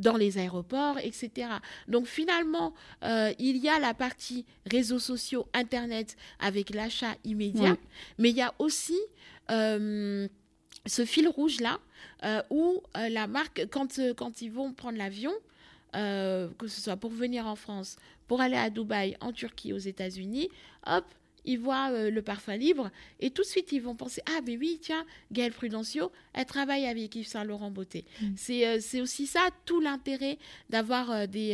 dans les aéroports, etc. Donc finalement, euh, il y a la partie réseaux sociaux, Internet avec l'achat immédiat, mais il y a aussi euh, ce fil rouge-là euh, où la marque, quand, quand ils vont prendre l'avion, que ce soit pour venir en France, pour aller à Dubaï, en Turquie, aux États-Unis, hop, ils voient euh, le parfum libre et tout de suite ils vont penser ah mais oui tiens Gaëlle Prudencio elle travaille avec Yves Saint Laurent Beauté. Mm. euh, c'est aussi ça tout l'intérêt d'avoir euh, des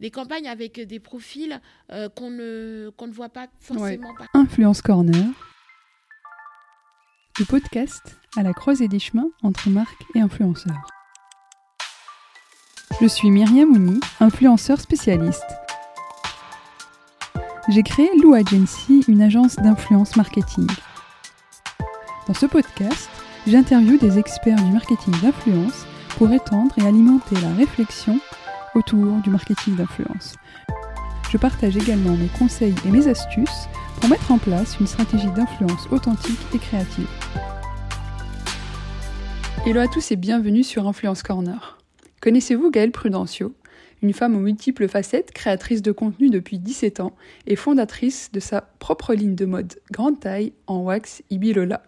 des campagnes avec des profils qu'on ne qu'on ne voit pas forcément Influence Corner. Le podcast à la croisée des chemins entre marques et influenceurs. Je suis Myriam Ouni influenceur spécialiste j'ai créé Lou Agency, une agence d'influence marketing. Dans ce podcast, j'interviewe des experts du marketing d'influence pour étendre et alimenter la réflexion autour du marketing d'influence. Je partage également mes conseils et mes astuces pour mettre en place une stratégie d'influence authentique et créative. Hello à tous et bienvenue sur Influence Corner. Connaissez-vous Gaëlle Prudencio une femme aux multiples facettes, créatrice de contenu depuis 17 ans et fondatrice de sa propre ligne de mode grande taille en wax Ibilola.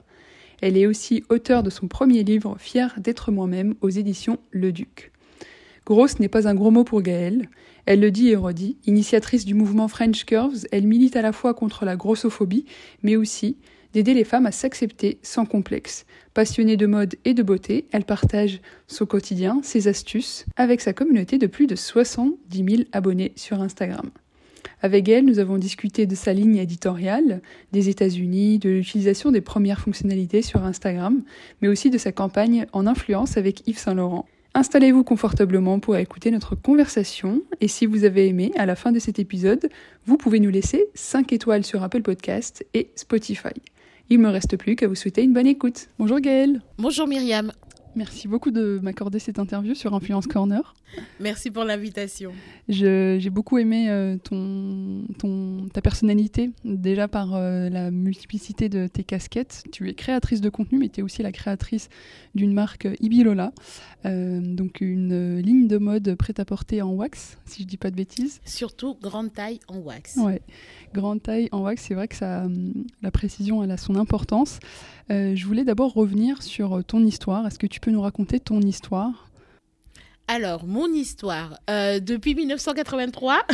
Elle est aussi auteure de son premier livre Fier d'être moi-même aux éditions Le Duc. Grosse n'est pas un gros mot pour Gaëlle. Elle le dit et redit. Initiatrice du mouvement French Curves, elle milite à la fois contre la grossophobie, mais aussi d'aider les femmes à s'accepter sans complexe. Passionnée de mode et de beauté, elle partage son quotidien, ses astuces, avec sa communauté de plus de 70 000 abonnés sur Instagram. Avec elle, nous avons discuté de sa ligne éditoriale, des États-Unis, de l'utilisation des premières fonctionnalités sur Instagram, mais aussi de sa campagne en influence avec Yves Saint Laurent. Installez-vous confortablement pour écouter notre conversation et si vous avez aimé, à la fin de cet épisode, vous pouvez nous laisser 5 étoiles sur Apple Podcast et Spotify. Il me reste plus qu'à vous souhaiter une bonne écoute. Bonjour Gaëlle. Bonjour Myriam. Merci beaucoup de m'accorder cette interview sur Influence Corner. Merci pour l'invitation. J'ai beaucoup aimé euh, ton, ton, ta personnalité, déjà par euh, la multiplicité de tes casquettes. Tu es créatrice de contenu, mais tu es aussi la créatrice d'une marque Ibilola, euh, donc une ligne de mode prête à porter en wax, si je dis pas de bêtises. Surtout grande taille en wax. Ouais, grande taille en wax, c'est vrai que ça, la précision, elle a son importance. Je voulais d'abord revenir sur ton histoire. Est-ce que tu peux nous raconter ton histoire? Alors, mon histoire. Euh, depuis 1983,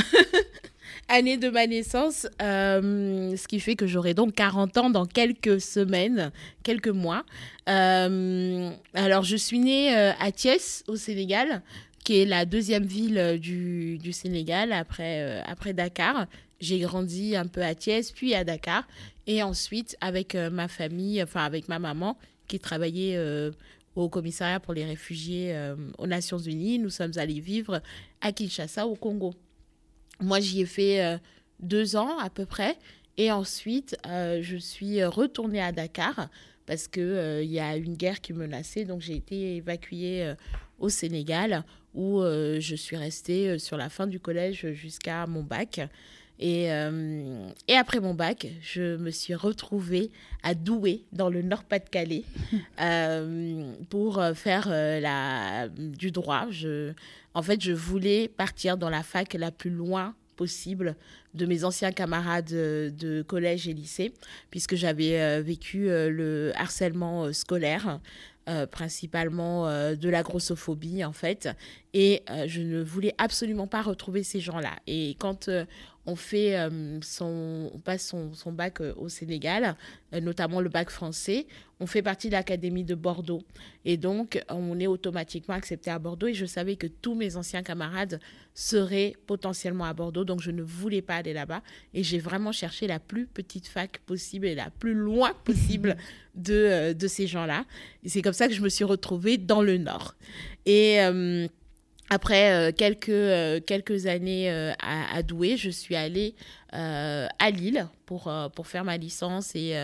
année de ma naissance, euh, ce qui fait que j'aurai donc 40 ans dans quelques semaines, quelques mois. Euh, alors, je suis née à Thiès, au Sénégal, qui est la deuxième ville du, du Sénégal après, après Dakar. J'ai grandi un peu à Thiès, puis à Dakar. Et ensuite, avec ma famille, enfin avec ma maman, qui travaillait au commissariat pour les réfugiés euh, aux Nations Unies. Nous sommes allés vivre à Kinshasa, au Congo. Moi, j'y ai fait euh, deux ans à peu près. Et ensuite, euh, je suis retournée à Dakar parce qu'il il y a une guerre qui menaçait. Donc, j'ai été évacuée au Sénégal où je suis restée sur la fin du collège jusqu'à mon bac. Et, euh, et, après mon bac, je me suis retrouvée à Douai, dans le Nord-Pas-de-Calais, euh, pour faire euh, la, du droit. Je, en fait, je voulais partir dans la fac la plus loin possible de mes anciens camarades de collège et lycée, puisque j'avais vécu le harcèlement scolaire. principalement de la grossophobie en fait et je ne voulais absolument pas retrouver ces gens-là et quand on fait euh, son, on passe son, son bac euh, au Sénégal, euh, notamment le bac français. On fait partie de l'académie de Bordeaux et donc on est automatiquement accepté à Bordeaux. Et je savais que tous mes anciens camarades seraient potentiellement à Bordeaux, donc je ne voulais pas aller là-bas. Et j'ai vraiment cherché la plus petite fac possible et la plus loin possible de, de ces gens-là. Et c'est comme ça que je me suis retrouvée dans le Nord. Et après euh, quelques, euh, quelques années euh, à, Douai, je suis allée à Lille pour, pour faire ma licence et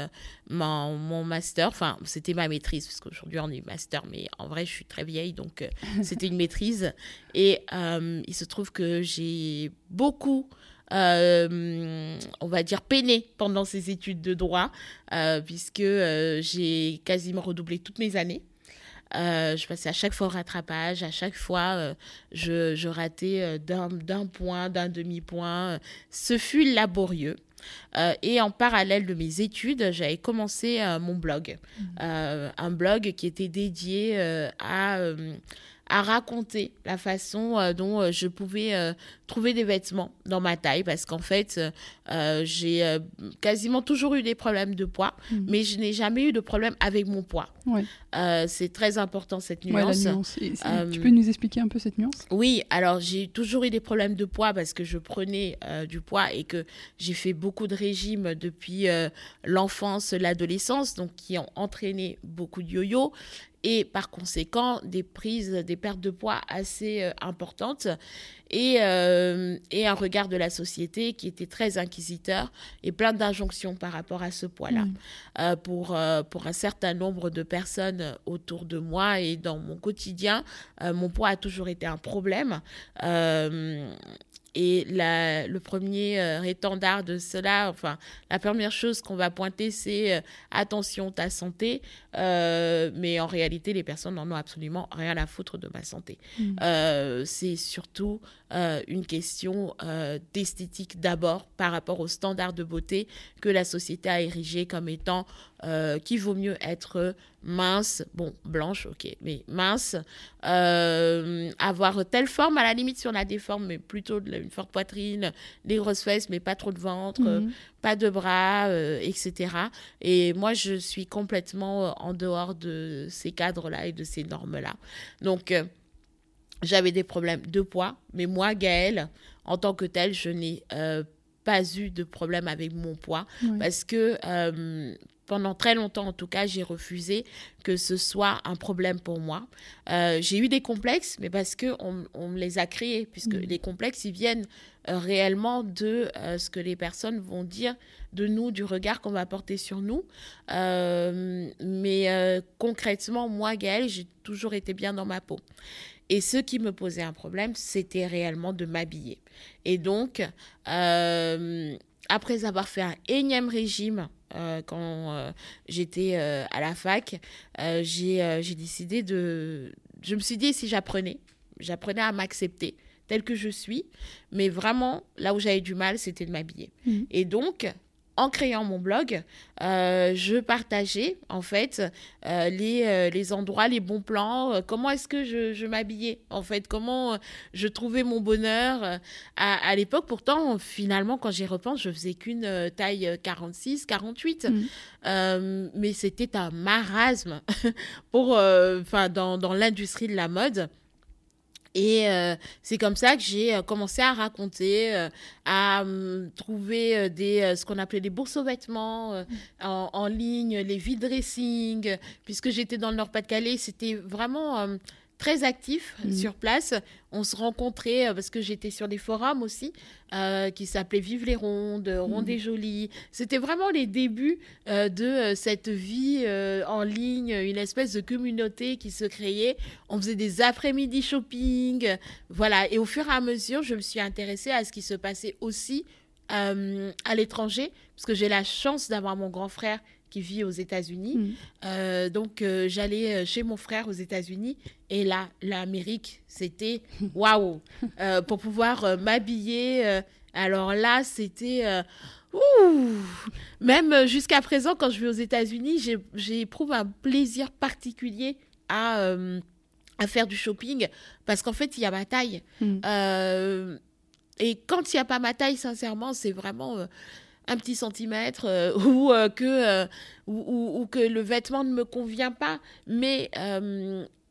mon, mon, master. Enfin, c'était ma maîtrise, parce qu'aujourd'hui on est master, mais en vrai, je suis très vieille, donc c'était une maîtrise. Et il se trouve que j'ai beaucoup, on va dire, peiné pendant ces études de droit, puisque j'ai quasiment redoublé toutes mes années. Je passais à chaque fois au rattrapage, à chaque fois, je, je, ratais d'un point, d'un demi-point. Ce fut laborieux. et en parallèle de mes études, j'avais commencé mon blog. Mmh. un blog qui était dédié à à raconter la façon euh, dont euh, je pouvais euh, trouver des vêtements dans ma taille parce qu'en fait, j'ai quasiment toujours eu des problèmes de poids, mhm. mais je n'ai jamais eu de problème avec mon poids. c'est très important cette nuance. tu peux nous expliquer un peu cette nuance? Oui, alors j'ai toujours eu des problèmes de poids parce que je prenais du poids et que j'ai fait beaucoup de régimes depuis l'enfance, l'adolescence, donc qui ont entraîné beaucoup de yo-yo et par conséquent des prises, des pertes de poids assez euh, importantes et, euh, et, un regard de la société qui était très inquisiteur et plein d'injonctions par rapport à ce poids-là. Mmh. Euh, pour, pour un certain nombre de personnes autour de moi et dans mon quotidien, mon poids a toujours été un problème. Et la, le premier euh, étendard de cela, enfin, la première chose qu'on va pointer, c'est euh, attention ta santé. Euh, mais en réalité, les personnes n'en ont absolument rien à foutre de ma santé. Mm. c'est surtout une question d'esthétique d'abord par rapport aux standards de beauté que la société a érigé comme étant qu'il vaut mieux être mince, bon, blanche, ok, mais mince, avoir telle forme, à la limite si on a des formes, mais plutôt une forte poitrine, des grosses fesses, mais pas trop de ventre, mhm. pas de bras, euh, etc. Et moi, je suis complètement euh, en dehors de ces cadres-là et de ces normes-là. Donc, euh, j'avais des problèmes de poids, mais moi, Gaëlle, en tant que telle, je n'ai pas eu de problème avec mon poids parce que pendant très longtemps, en tout cas, j'ai refusé que ce soit un problème pour moi. Euh, j'ai eu des complexes, mais parce qu'on on me les a créés, puisque mm. les complexes, ils viennent euh, réellement de euh, ce que les personnes vont dire de nous, du regard qu'on va porter sur nous. mais concrètement, moi, Gaëlle, j'ai toujours été bien dans ma peau. Et ce qui me posait un problème, c'était réellement de m'habiller. Et donc, après avoir fait un énième régime, euh, quand euh, j'étais euh, à la fac, j'ai décidé de... Je me suis dit, si j'apprenais, j'apprenais à m'accepter tel que je suis, mais vraiment, là où j'avais du mal, c'était de m'habiller. Mmh. Et donc, en créant mon blog, euh, je partageais en fait euh, les, euh, les, endroits, les bons plans, comment est-ce que je, je m'habillais en fait, comment je trouvais mon bonheur à, l'époque. Pourtant, finalement, quand j'y repense, je faisais qu'une taille 46, 48, mmh. mais c'était un marasme pour, enfin, dans, dans l'industrie de la mode. Et euh, c'est comme ça que j'ai euh, commencé à raconter, euh, à hum, trouver des, ce qu'on appelait des bourses aux vêtements mm. en, en, ligne, les vide dressing, puisque j'étais dans le Nord-Pas-de-Calais. C'était vraiment hum, très actif mm. sur place. On se rencontrait euh, parce que j'étais sur des forums aussi euh, qui s'appelaient Vive les Rondes, mm. Rondes et Jolies. C'était vraiment les débuts euh, de cette vie en ligne, une espèce de communauté qui se créait. On faisait des après-midi shopping. Voilà. Et au fur et à mesure, je me suis intéressée à ce qui se passait aussi à l'étranger, parce que j'ai la chance d'avoir mon grand frère qui vit aux États-Unis. Mm. Euh, donc, euh, j'allais euh, chez mon frère aux États-Unis. Et là, l'Amérique, c'était waouh Pour pouvoir m'habiller. alors là, c'était. Même jusqu'à présent, quand je vais aux États-Unis, j'éprouve un plaisir particulier à, à faire du shopping parce qu'en fait, il y a ma taille. Mm. Et quand il n'y a pas ma taille, sincèrement, c'est vraiment un petit centimètre euh, ou, euh, que, euh, ou, ou, que le vêtement ne me convient pas. Mais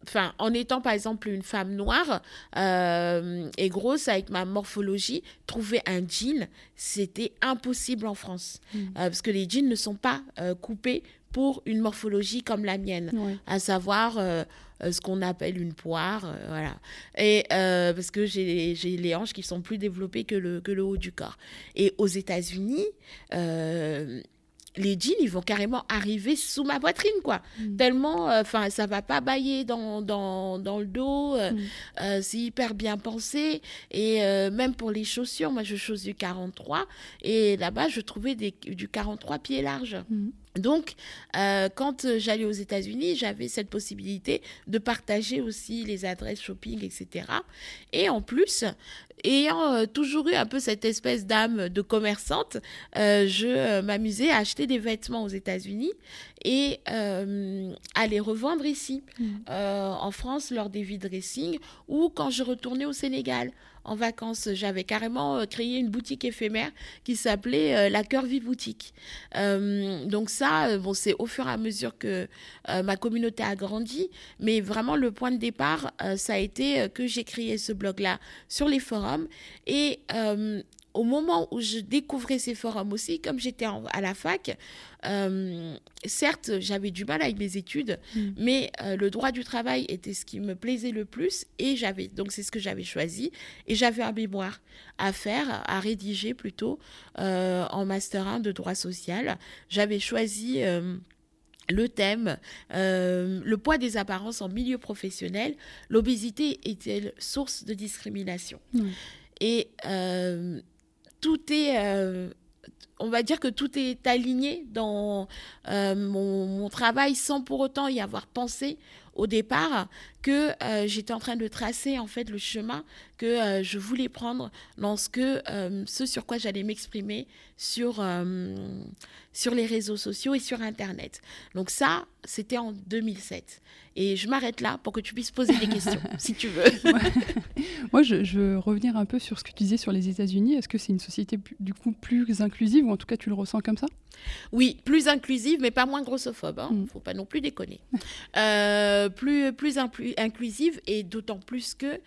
enfin, en étant par exemple une femme noire et grosse avec ma morphologie, trouver un jean, c'était impossible en France. Mm. parce que les jeans ne sont pas coupés pour une morphologie comme la mienne, à savoir euh, ce qu'on appelle une poire, euh, voilà. Et euh, parce que j'ai les hanches qui sont plus développées que le, que le haut du corps. Et aux États-Unis, les jeans, ils vont carrément arriver sous ma poitrine, quoi. Mm. Tellement, enfin, ça va pas bailler dans, dans, dans le dos. Mm. c'est hyper bien pensé. Et même pour les chaussures, moi, je chausse du 43. Et là-bas, je trouvais des, du 43 pieds larges. Mm. Donc, euh, quand euh, j'allais aux États-Unis, j'avais cette possibilité de partager aussi les adresses shopping, etc. Et en plus, ayant euh, toujours eu un peu cette espèce d'âme de commerçante, je m'amusais à acheter des vêtements aux États-Unis et à les revendre ici, mmh. en France, lors des vide dressing ou quand je retournais au Sénégal en vacances. J'avais carrément euh, créé une boutique éphémère qui s'appelait euh, la Curvy Boutique. Euh, donc ça, bon, c'est au fur et à mesure que ma communauté a grandi, mais vraiment le point de départ, ça a été que j'ai créé ce blog-là sur les forums et au moment où je découvrais ces forums aussi, comme j'étais à la fac, euh, certes, j'avais du mal avec mes études, mm. mais euh, le droit du travail était ce qui me plaisait le plus et j'avais donc c'est ce que j'avais choisi et j'avais un mémoire à faire, à rédiger plutôt euh, en master 1 de droit social. J'avais choisi le thème, le poids des apparences en milieu professionnel, l'obésité est-elle source de discrimination? Mm. Et tout est, euh, on va dire que tout est aligné dans euh, mon, travail sans pour autant y avoir pensé au départ que euh, j'étais en train de tracer en fait le chemin que je voulais prendre dans ce, que, ce sur quoi j'allais m'exprimer sur, sur les réseaux sociaux et sur Internet. Donc ça, c'était en 2007. Et je m'arrête là pour que tu puisses poser des questions, si tu veux. Moi, je, veux revenir un peu sur ce que tu disais sur les États-Unis. Est-ce que c'est une société du coup plus inclusive, ou en tout cas tu le ressens comme ça? Oui, plus inclusive, mais pas moins grossophobe. Il hein. ne mm. faut pas non plus déconner. Euh, plus plus inclusive, et d'autant plus que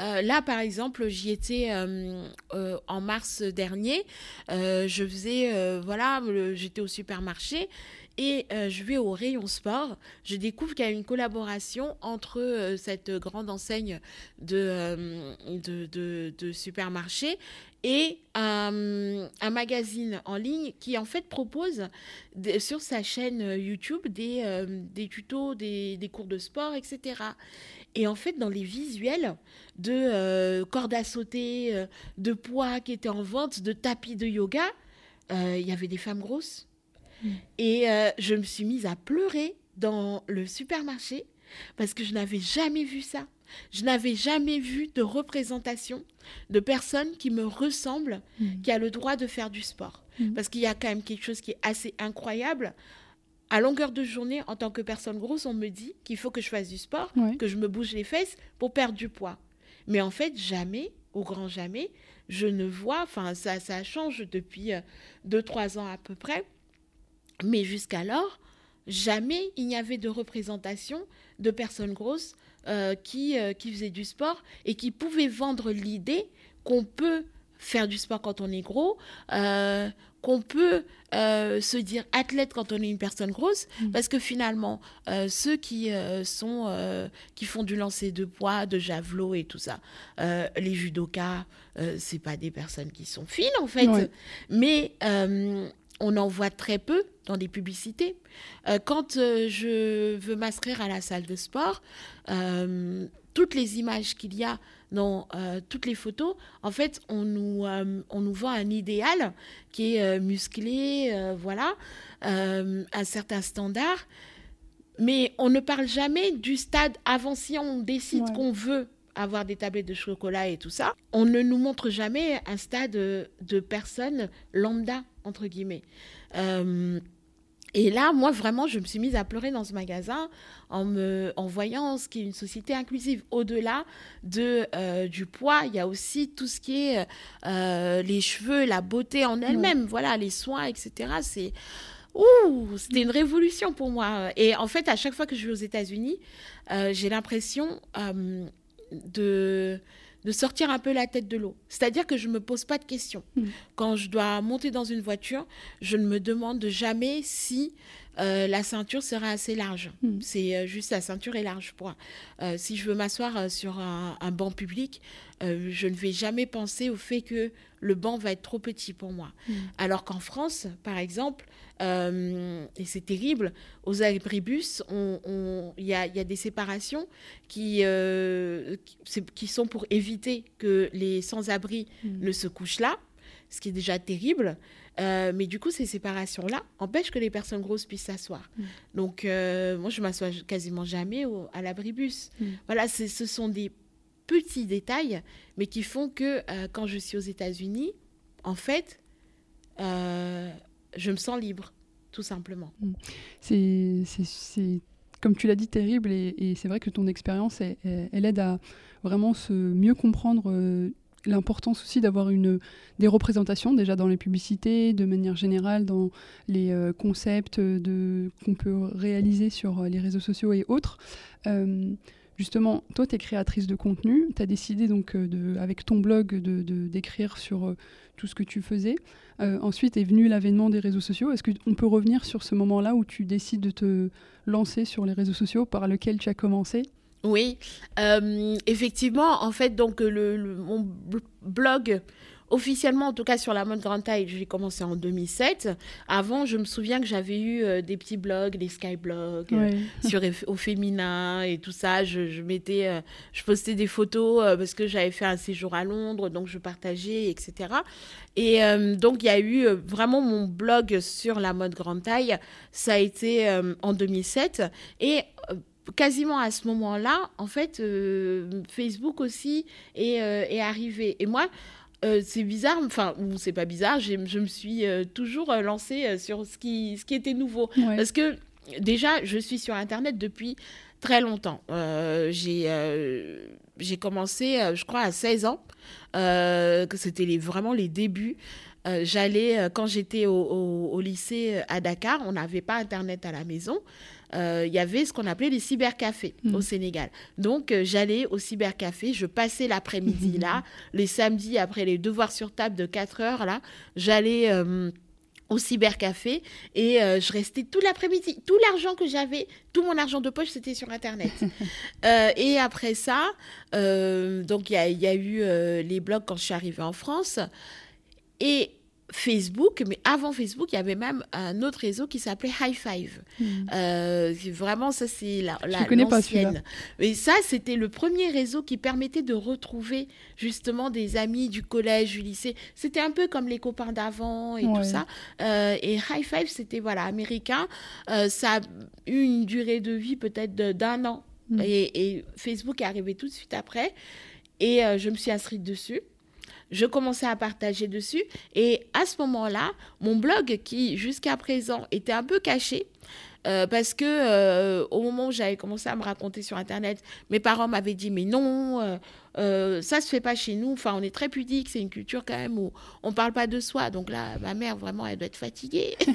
euh, là, par exemple, j'y étais euh, en mars dernier. je faisais, voilà, j'étais au supermarché et euh, je vais au rayon sport. Je découvre qu'il y a une collaboration entre euh, cette grande enseigne de, euh, supermarché et un, magazine en ligne qui en fait propose sur sa chaîne YouTube des, des tutos, des, des, cours de sport, etc. Et en fait, dans les visuels de cordes à sauter, de poids qui étaient en vente, de tapis de yoga, il y avait des femmes grosses et euh, je me suis mise à pleurer dans le supermarché parce que je n'avais jamais vu ça. Je n'avais jamais vu de représentation de personnes qui me ressemblent, mm. qui a le droit de faire du sport. Mm. Parce qu'il y a quand même quelque chose qui est assez incroyable. À longueur de journée, en tant que personne grosse, on me dit qu'il faut que je fasse du sport, que je me bouge les fesses pour perdre du poids. Mais en fait, jamais, au grand jamais, je ne vois, enfin ça, ça change depuis 2-3 euh, ans à peu près, mais jusqu'alors, jamais il n'y avait de représentation de personnes grosses euh, qui, euh, qui faisaient du sport et qui pouvaient vendre l'idée qu'on peut faire du sport quand on est gros, euh, qu'on peut se dire athlète quand on est une personne grosse, mm. parce que finalement, ceux qui, sont, qui font du lancer de poids, de javelot et tout ça, les judokas, c'est pas des personnes qui sont fines en fait, mais on en voit très peu dans les publicités. Euh, quand euh, je veux m'inscrire à la salle de sport, euh, toutes les images qu'il y a dans toutes les photos, en fait, on nous, on nous vend un idéal qui est musclé, voilà, un certain standard. Mais on ne parle jamais du stade avant si on décide qu'on veut avoir des tablettes de chocolat et tout ça. On ne nous montre jamais un stade de personnes lambda entre guillemets. Euh, et là, moi, vraiment, je me suis mise à pleurer dans ce magasin en, me, en voyant ce qui est une société inclusive. Au-delà de, euh, du poids, il y a aussi tout ce qui est euh, les cheveux, la beauté en elle-même, voilà, les soins, etc. C'est. Ouh, c'était une révolution pour moi. Et en fait, à chaque fois que je vais aux États-Unis, j'ai l'impression de de sortir un peu la tête de l'eau. C'est-à-dire que je ne me pose pas de questions. Hmm. Quand je dois monter dans une voiture, je ne me demande jamais si euh, la ceinture sera assez large. Hmm. C'est euh, juste la ceinture est large. Pour, euh, si je veux m'asseoir sur un, banc public, je ne vais jamais penser au fait que le banc va être trop petit pour moi. Hmm. Alors qu'en France, par exemple, et c'est terrible, aux abribus, il y, a, des séparations qui, qui, sont pour éviter que les sans-abri ne se couchent là, ce qui est déjà terrible. Euh, mais du coup, ces séparations-là empêchent que les personnes grosses puissent s'asseoir. Mm. Donc, euh, moi, je m'assois quasiment jamais au, à l'abribus. Mm. Voilà, ce sont des petits détails, mais qui font que quand je suis aux États-Unis, en fait, je me sens libre, tout simplement. Mm. C'est comme tu l'as dit, terrible. Et, c'est vrai que ton expérience, elle, aide à vraiment se mieux comprendre euh, l'importance aussi d'avoir une des représentations déjà dans les publicités, de manière générale dans les euh, concepts de qu'on peut réaliser sur euh, les réseaux sociaux et autres. justement, toi, tu es créatrice de contenu, tu as décidé donc de, avec ton blog de d'écrire sur tout ce que tu faisais. ensuite est venu l'avènement des réseaux sociaux. Est-ce qu'on peut revenir sur ce moment-là où tu décides de te lancer sur les réseaux sociaux par lequel tu as commencé? Oui, euh, effectivement, en fait, donc le, mon blog, officiellement, en tout cas sur la mode grande taille, j'ai commencé en 2007. Avant, je me souviens que j'avais eu euh, des petits blogs, les skyblogs, euh, sur au féminin et tout ça. Je, je mettais, je postais des photos parce que j'avais fait un séjour à Londres, donc je partageais, etc. Et donc, il y a eu vraiment mon blog sur la mode grande taille. Ça a été en 2007. Et quasiment à ce moment-là, en fait, euh, Facebook aussi est, euh, est, arrivé. Et moi, euh, c'est bizarre, enfin, ou c'est pas bizarre, je me suis toujours lancée sur ce qui, ce qui était nouveau. Parce que déjà, je suis sur Internet depuis très longtemps. j'ai j'ai commencé, je crois, à 16 ans, que c'était les, vraiment les débuts. J'allais, quand j'étais au, au, lycée à Dakar, on n'avait pas Internet à la maison. Euh, il y avait ce qu'on appelait les cybercafés au mm. Sénégal. Donc, euh, j'allais au cybercafé, je passais l'après-midi là, les samedis après les devoirs sur table de 4 heures là, j'allais euh, au cybercafé et je restais tout l'après-midi. Tout l'argent que j'avais, tout mon argent de poche, c'était sur Internet. et après ça, donc il y, y, a eu les blogs quand je suis arrivée en France. Et Facebook, mais avant Facebook, il y avait même un autre réseau qui s'appelait High Five. Hmm. Euh, vraiment, ça, c'est la, la l'ancienne. Et ça, c'était le premier réseau qui permettait de retrouver justement des amis du collège, du lycée. C'était un peu comme les copains d'avant et tout ça. Euh, et High Five, c'était voilà, américain. Euh, ça a eu une durée de vie peut-être d'un an. Hmm. Et, et, Facebook est arrivé tout de suite après. Et je me suis inscrite dessus je commençais à partager dessus. Et à ce moment-là, mon blog, qui jusqu'à présent était un peu caché, euh, parce que euh, au moment où j'avais commencé à me raconter sur internet, mes parents m'avaient dit mais non, euh, ça se fait pas chez nous. Enfin, on est très pudique, c'est une culture quand même où on parle pas de soi. Donc là, ma mère vraiment, elle doit être fatiguée.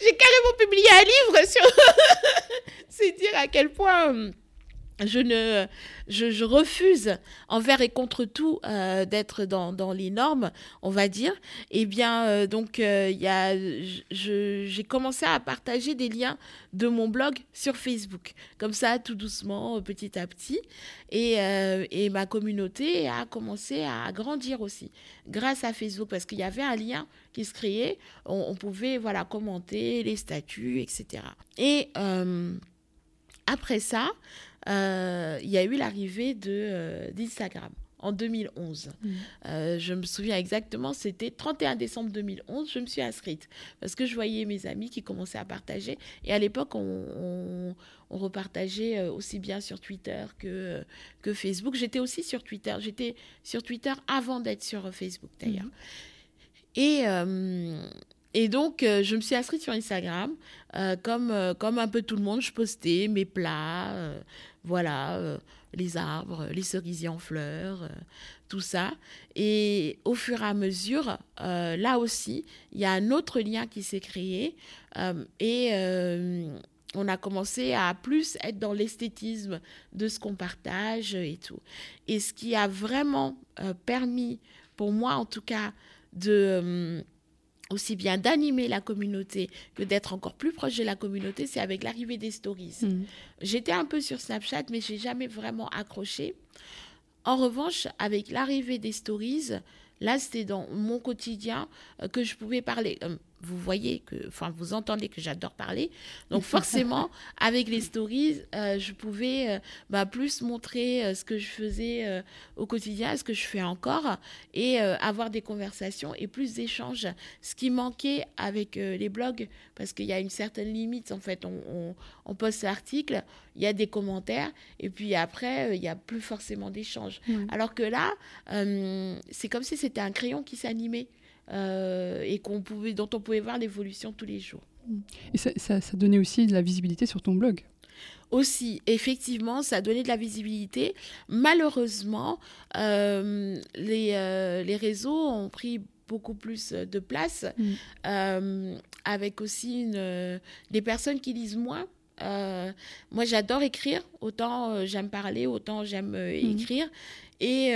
J'ai carrément publié un livre sur. c'est dire à quel point hum, je ne je, refuse envers et contre tout euh, d'être dans, dans, les normes, on va dire. Eh bien, euh, donc, euh, il y j'ai commencé à partager des liens de mon blog sur Facebook, comme ça, tout doucement, petit à petit. Et, et ma communauté a commencé à grandir aussi, grâce à Facebook, parce qu'il y avait un lien qui se créait. On, on, pouvait, voilà, commenter les statuts, etc. Et après ça, euh, il y a eu l'arrivée de, euh, d'Instagram en 2011. Mmh. Euh, je me souviens exactement, c'était 31 décembre 2011, je me suis inscrite parce que je voyais mes amis qui commençaient à partager. Et à l'époque, on, on, repartageait aussi bien sur Twitter que, que Facebook. J'étais aussi sur Twitter. J'étais sur Twitter avant d'être sur Facebook d'ailleurs. Mmh. Et, et donc, euh, je me suis inscrite sur Instagram. Euh, comme, euh, comme un peu tout le monde, je postais mes plats, voilà, les arbres, les cerisiers en fleurs, tout ça. Et au fur et à mesure, là aussi, il y a un autre lien qui s'est créé. et on a commencé à plus être dans l'esthétisme de ce qu'on partage et tout. Et ce qui a vraiment permis, pour moi en tout cas, de aussi bien d'animer la communauté que d'être encore plus proche de la communauté, c'est avec l'arrivée des stories. Mm. J'étais un peu sur Snapchat, mais j'ai jamais vraiment accroché. En revanche, avec l'arrivée des stories, là, c'était dans mon quotidien euh, que je pouvais parler. Vous voyez que, enfin, vous entendez que j'adore parler. Donc, forcément, avec les stories, euh, je pouvais euh, bah, plus montrer euh, ce que je faisais au quotidien, ce que je fais encore, et avoir des conversations et plus d'échanges. Ce qui manquait avec les blogs, parce qu'il y a une certaine limite, en fait, on, on, poste l'article, il y a des commentaires, et puis après, il n'y a plus forcément d'échanges. Alors que là, c'est comme si c'était un crayon qui s'animait. Euh, et qu'on pouvait, dont on pouvait voir l'évolution tous les jours. Et ça, ça, donnait aussi de la visibilité sur ton blog aussi, effectivement, ça donnait de la visibilité. Malheureusement, euh, les, euh, les, réseaux ont pris beaucoup plus de place, mm. avec aussi une, des personnes qui lisent moins. moi, j'adore écrire, autant j'aime parler, autant j'aime mm. écrire. Et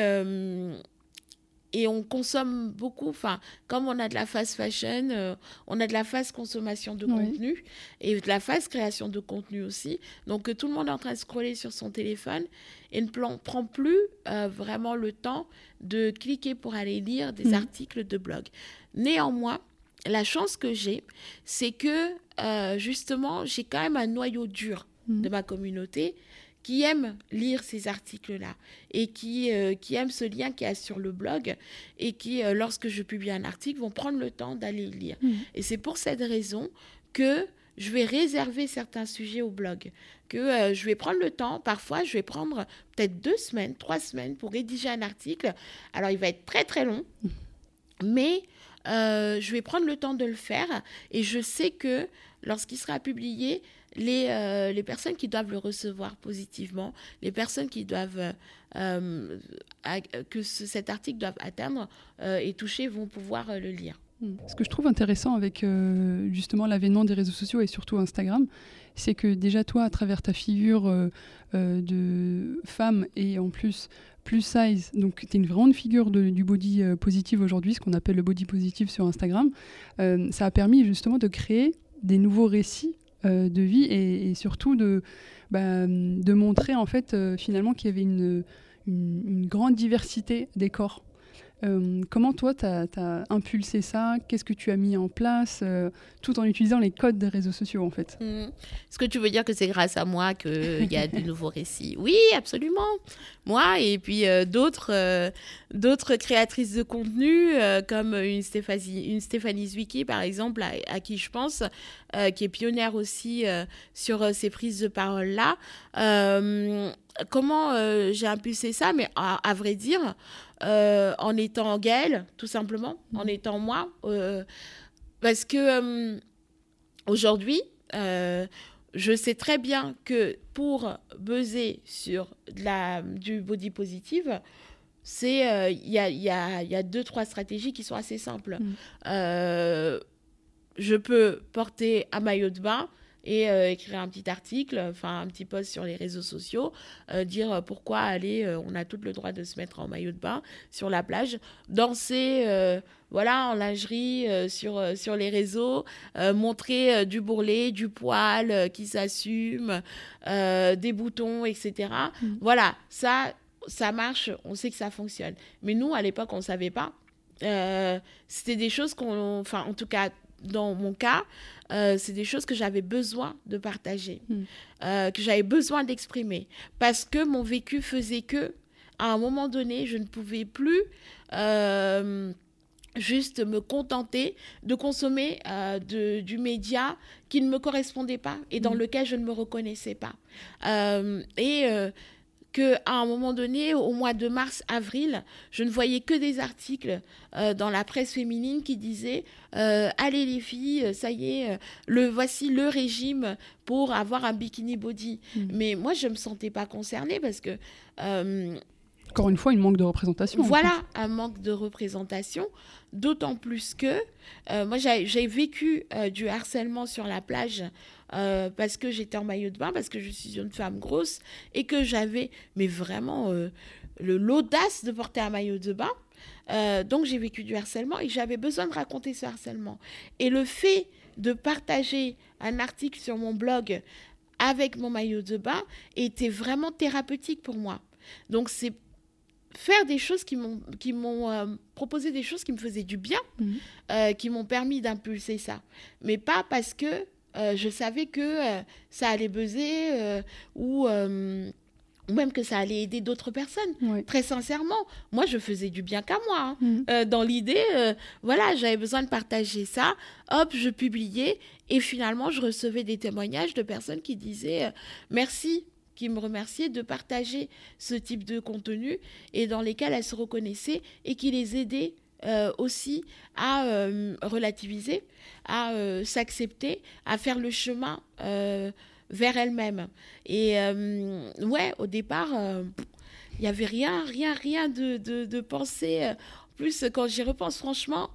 et on consomme beaucoup. Enfin, comme on a de la fast fashion, euh, on a de la fast consommation de contenu et de la fast création de contenu aussi. Donc, tout le monde est en train de scroller sur son téléphone et ne prend plus euh, vraiment le temps de cliquer pour aller lire des mhm. articles de blog. Néanmoins, la chance que j'ai, c'est que euh, justement, j'ai quand même un noyau dur mhm. de ma communauté qui aiment lire ces articles-là et qui, euh, qui aiment ce lien qu'il y a sur le blog et qui, euh, lorsque je publie un article, vont prendre le temps d'aller le lire. Mmh. Et c'est pour cette raison que je vais réserver certains sujets au blog, que euh, je vais prendre le temps, parfois je vais prendre peut-être deux semaines, trois semaines pour rédiger un article. Alors il va être très très long, mmh. mais je vais prendre le temps de le faire et je sais que lorsqu'il sera publié, les, euh, les personnes qui doivent le recevoir positivement, les personnes qui doivent euh, que cet article doit atteindre euh, et toucher vont pouvoir le lire. Hmm. Ce que je trouve intéressant avec justement l'avènement des réseaux sociaux et surtout Instagram, c'est que déjà toi, à travers ta figure de femme et en plus plus size, donc tu es une grande figure du body positive aujourd'hui, ce qu'on appelle le body positive sur Instagram, ça a permis justement de créer des nouveaux récits euh, de vie et, surtout de, bah, de montrer en fait euh, finalement qu'il y avait une, une, grande diversité des corps. Euh, comment toi, tu as, impulsé ça? Qu'est-ce que tu as mis en place tout en utilisant les codes des réseaux sociaux en fait? Mmh. Est-ce que tu veux dire que c'est grâce à moi qu'il y a de nouveaux récits? Oui, absolument. Moi et puis d'autres d'autres créatrices de contenu comme une Stéphanie, une Stéphanie Zwicky par exemple, à qui je pense, euh, qui est pionnière aussi euh, sur euh, ces prises de parole-là. comment j'ai impulsé ça? Mais à, vrai dire, en étant Gaëlle, tout simplement, en mmh. étant moi. parce que aujourd'hui, je sais très bien que pour buzzer sur de la, du body positive, c'est il y, a, y, a, y, a, deux trois stratégies qui sont assez simples. Mmh je peux porter un maillot de bain et euh, écrire un petit article, enfin un petit post sur les réseaux sociaux, euh, dire pourquoi aller, euh, on a tout le droit de se mettre en maillot de bain sur la plage, danser, voilà, en lingerie sur, sur les réseaux, montrer du bourrelet, du poil qui s'assume, des boutons, etc. Mmh. Voilà, ça, ça marche, on sait que ça fonctionne. Mais nous, à l'époque, on ne savait pas. c'était des choses qu'on, enfin, en tout cas, dans mon cas, euh, c'est des choses que j'avais besoin de partager, hmm. euh, que j'avais besoin d'exprimer, parce que mon vécu faisait que, à un moment donné, je ne pouvais plus euh, juste me contenter de consommer de, du média qui ne me correspondait pas et dans hmm. lequel je ne me reconnaissais pas. et qu'à un moment donné, au mois de mars-avril, je ne voyais que des articles euh, dans la presse féminine qui disaient euh, Allez les filles, ça y est, euh, le, voici le régime pour avoir un bikini body. Mm. Mais moi, je ne me sentais pas concernée parce que... Encore une fois, il manque de représentation. Voilà, un manque de représentation. D'autant plus que moi, j'ai vécu du harcèlement sur la plage euh, parce que j'étais en maillot de bain, parce que je suis une femme grosse et que j'avais, mais vraiment, euh, l'audace de porter un maillot de bain. Euh, donc j'ai vécu du harcèlement et j'avais besoin de raconter ce harcèlement. Et le fait de partager un article sur mon blog avec mon maillot de bain était vraiment thérapeutique pour moi. Donc c'est faire des choses qui m'ont qui m'ont euh, proposé des choses qui me faisaient du bien, euh, qui m'ont permis d'impulser ça. Mais pas parce que je savais que euh, ça allait buzzer euh, ou, euh, ou même que ça allait aider d'autres personnes. Très sincèrement, moi, je faisais du bien qu'à moi. hein. Euh, dans l'idée, euh, voilà, j'avais besoin de partager ça. Hop, je publiais. Et finalement, je recevais des témoignages de personnes qui disaient euh, merci, qui me remerciaient de partager ce type de contenu et dans lesquels elles se reconnaissaient et qui les aidaient euh, aussi à euh, relativiser, à euh, s'accepter, à faire le chemin vers elles-mêmes. Et ouais, au départ, il n'y avait rien, rien, rien de, de, En plus, quand j'y repense franchement,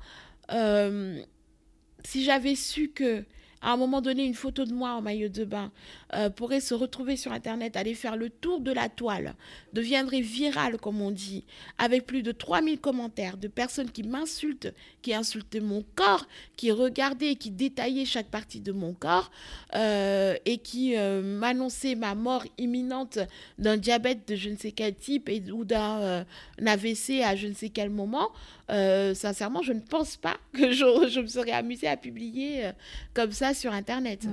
si j'avais su que à un moment donné, une photo de moi en maillot de bain euh, pourrait se retrouver sur Internet, aller faire le tour de la toile, deviendrait virale, comme on dit, avec plus de 3000 commentaires de personnes qui m'insultent, qui insultaient mon corps, qui regardaient qui détaillaient chaque partie de mon corps, euh, et qui euh, m'annonçaient ma mort imminente d'un diabète de je ne sais quel type ou d'un un AVC à je ne sais quel moment, sincèrement, je ne pense pas que je, me serais amusée à publier comme ça sur Internet.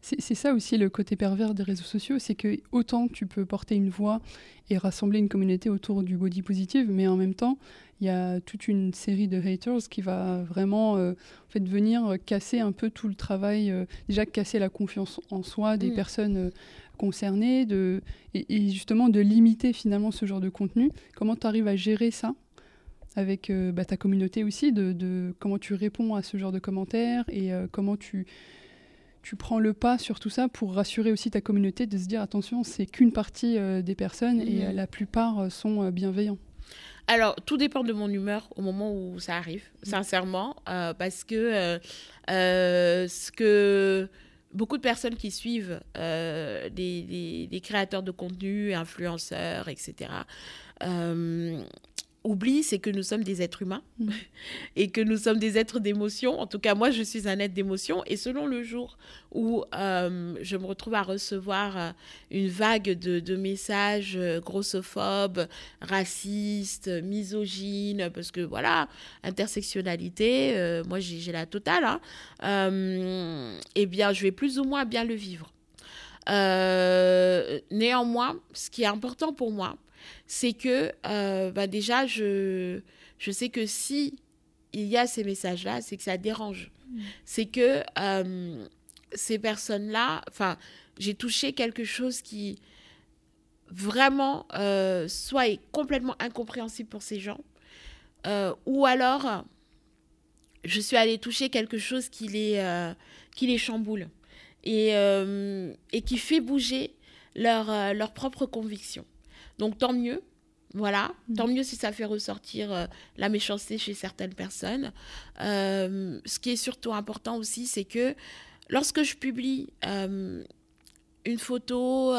C'est ça aussi le côté pervers des réseaux sociaux, c'est que autant tu peux porter une voix et rassembler une communauté autour du body positive, mais en même temps, il y a toute une série de haters qui va vraiment euh, en fait, venir casser un peu tout le travail, euh, déjà casser la confiance en soi des Mm. personnes euh, concernées, de, et, et justement de limiter finalement ce genre de contenu. Comment tu arrives à gérer ça avec bah, ta communauté aussi, de, de comment tu réponds à ce genre de commentaires et comment tu, tu prends le pas sur tout ça pour rassurer aussi ta communauté de se dire attention, c'est qu'une partie euh, des personnes et Mhm. euh, la plupart euh, sont euh, bienveillants. Alors, tout dépend de mon humeur au moment où ça arrive, sincèrement, euh, parce que ce que beaucoup de personnes qui suivent euh, des, des- des créateurs de contenu, influenceurs, etc., euh, oublient, c'est que nous sommes des êtres humains Mm. et que nous sommes des êtres d'émotion. En tout cas, moi, je suis un être d'émotion. Et selon le jour où euh, je me retrouve à recevoir euh, une vague de, de messages euh, grossophobes, racistes, misogynes, parce que voilà, intersectionnalité, moi j'ai la totale, hein, eh bien, je vais plus ou moins bien le vivre. Néanmoins, ce qui est important pour moi, c'est que euh, bah déjà, je, je sais que si il y a ces messages-là, c'est que ça dérange. C'est que euh, ces personnes-là, enfin, j'ai touché quelque chose qui vraiment euh, soit est complètement incompréhensible pour ces gens, ou alors je suis allée toucher quelque chose qui les, qui les chamboule et, et qui fait bouger leur, euh, leur propre conviction. Donc tant mieux, voilà, Mhm. tant mieux si ça fait ressortir euh, la méchanceté chez certaines personnes. Euh, ce qui est surtout important aussi, c'est que lorsque je publie euh, une photo,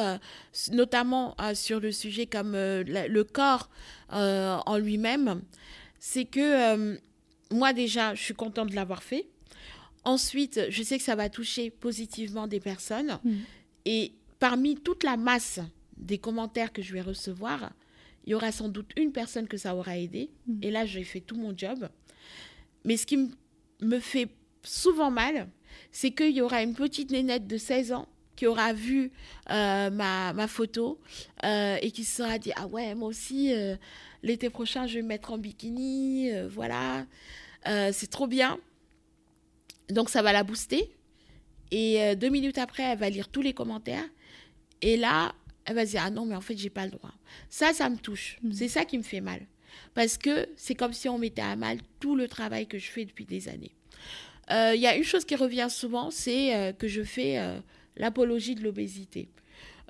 notamment sur le sujet comme la- le corps en lui-même, c'est que moi déjà, je suis contente de l'avoir fait. Ensuite, je sais que ça va toucher positivement des personnes. Mhm. Et parmi toute la masse des commentaires que je vais recevoir, il y aura sans doute une personne que ça aura aidé. Mhm. Et là, j'ai fait tout mon job. Mais ce qui me fait souvent mal, c'est qu'il y aura une petite nénette de 16 ans qui aura vu euh, ma, ma photo euh, et qui se sera dit Ah ouais, moi aussi, euh, l'été prochain, je vais me mettre en bikini. voilà, c'est trop bien. Donc, ça va la booster. Et deux minutes après, elle va lire tous les commentaires. Et là, elle va se dire Ah non, mais en fait, j'ai pas le droit. Ça, ça me touche. Mhm. C'est ça qui me fait mal. Parce que c'est comme si on mettait à mal tout le travail que je fais depuis des années. Euh, Il y a une chose qui revient souvent, c'est euh, que je fais euh, l'apologie de l'obésité.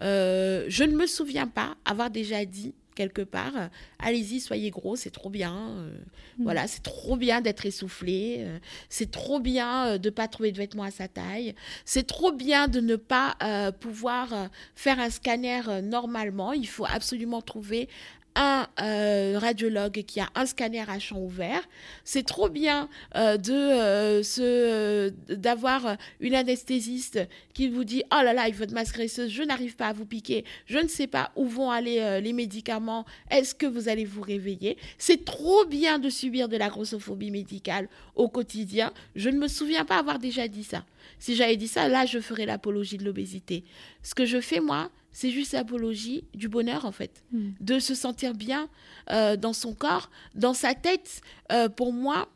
Euh, je ne me souviens pas avoir déjà dit quelque part, allez-y, soyez gros, c'est trop bien. euh, Mhm. Voilà, c'est trop bien d'être essoufflé. euh, c'est trop bien euh, de ne pas trouver de vêtements à sa taille. C'est trop bien de ne pas euh, pouvoir faire un scanner normalement. Il faut absolument trouver un euh, radiologue qui a un scanner à champ ouvert. C'est trop bien euh, de euh, d'avoir une anesthésiste qui vous dit oh là là, il faut de masque graisseuse, je n'arrive pas à vous piquer, je ne sais pas où vont aller les médicaments, est-ce que vous allez vous réveiller? C'est trop bien de subir de la grossophobie médicale au quotidien. Je ne me souviens pas avoir déjà dit ça. Si j'avais dit ça, là, je ferais l'apologie de l'obésité. Ce que je fais, moi, c'est juste l'apologie du bonheur, en fait. Hmm. De se sentir bien euh, dans son corps, dans sa tête. Euh, pour moi,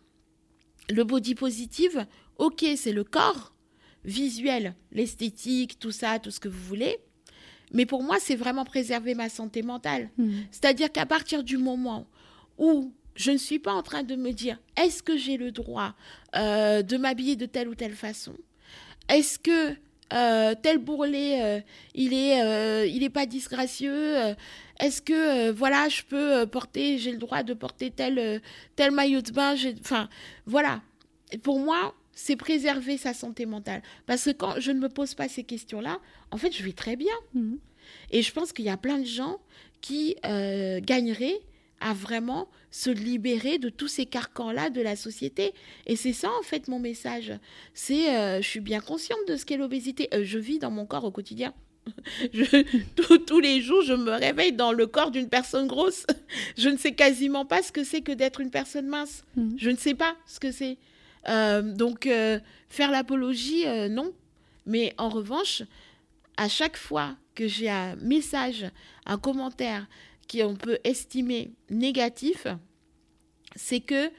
le body positive, ok, c'est le corps visuel, l'esthétique, tout ça, tout ce que vous voulez. Mais pour moi, c'est vraiment préserver ma santé mentale. Hmm. C'est-à-dire qu'à partir du moment où je ne suis pas en train de me dire est-ce que j'ai le droit euh, de m'habiller de telle ou telle façon Est-ce que euh, tel bourrelet, euh, il est, euh, il est pas disgracieux. Est-ce que voilà, je peux porter, j'ai le droit de porter tel, tel maillot de bain. Enfin, voilà. Pour moi, c'est préserver sa santé mentale. Parce que quand je ne me pose pas ces questions-là, en fait, je vais très bien. Mmh. Et je pense qu'il y a plein de gens qui gagneraient à vraiment se libérer de tous ces carcans-là de la société. Et c'est ça, en fait, mon message. C'est, euh, je suis bien consciente de ce qu'est l'obésité. Euh, je vis dans mon corps au quotidien. Je, tous les jours, je me réveille dans le corps d'une personne grosse. Je ne sais quasiment pas ce que c'est que d'être une personne mince. Mmh. Je ne sais pas ce que c'est. Euh, donc, faire l'apologie, non. Mais en revanche, à chaque fois que j'ai un message, un commentaire, qu'on peut estimer négatif, c'est que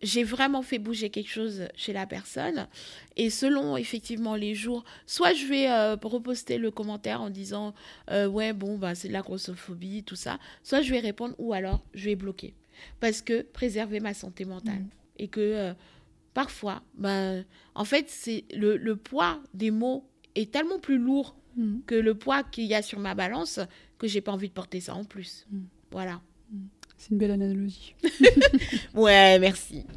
j'ai vraiment fait bouger quelque chose chez la personne. Et selon effectivement les jours, soit je vais euh, reposter le commentaire en disant euh, ouais bon bah c'est de la grossophobie tout ça, soit je vais répondre ou alors je vais bloquer parce que préserver ma santé mentale mmh. et que euh, parfois bah, en fait c'est le, le, poids des mots est tellement plus lourd mmh. que le poids qu'il y a sur ma balance que j'ai pas envie de porter ça en plus. Mm. Voilà. Mm. C'est une belle analogie. ouais, merci.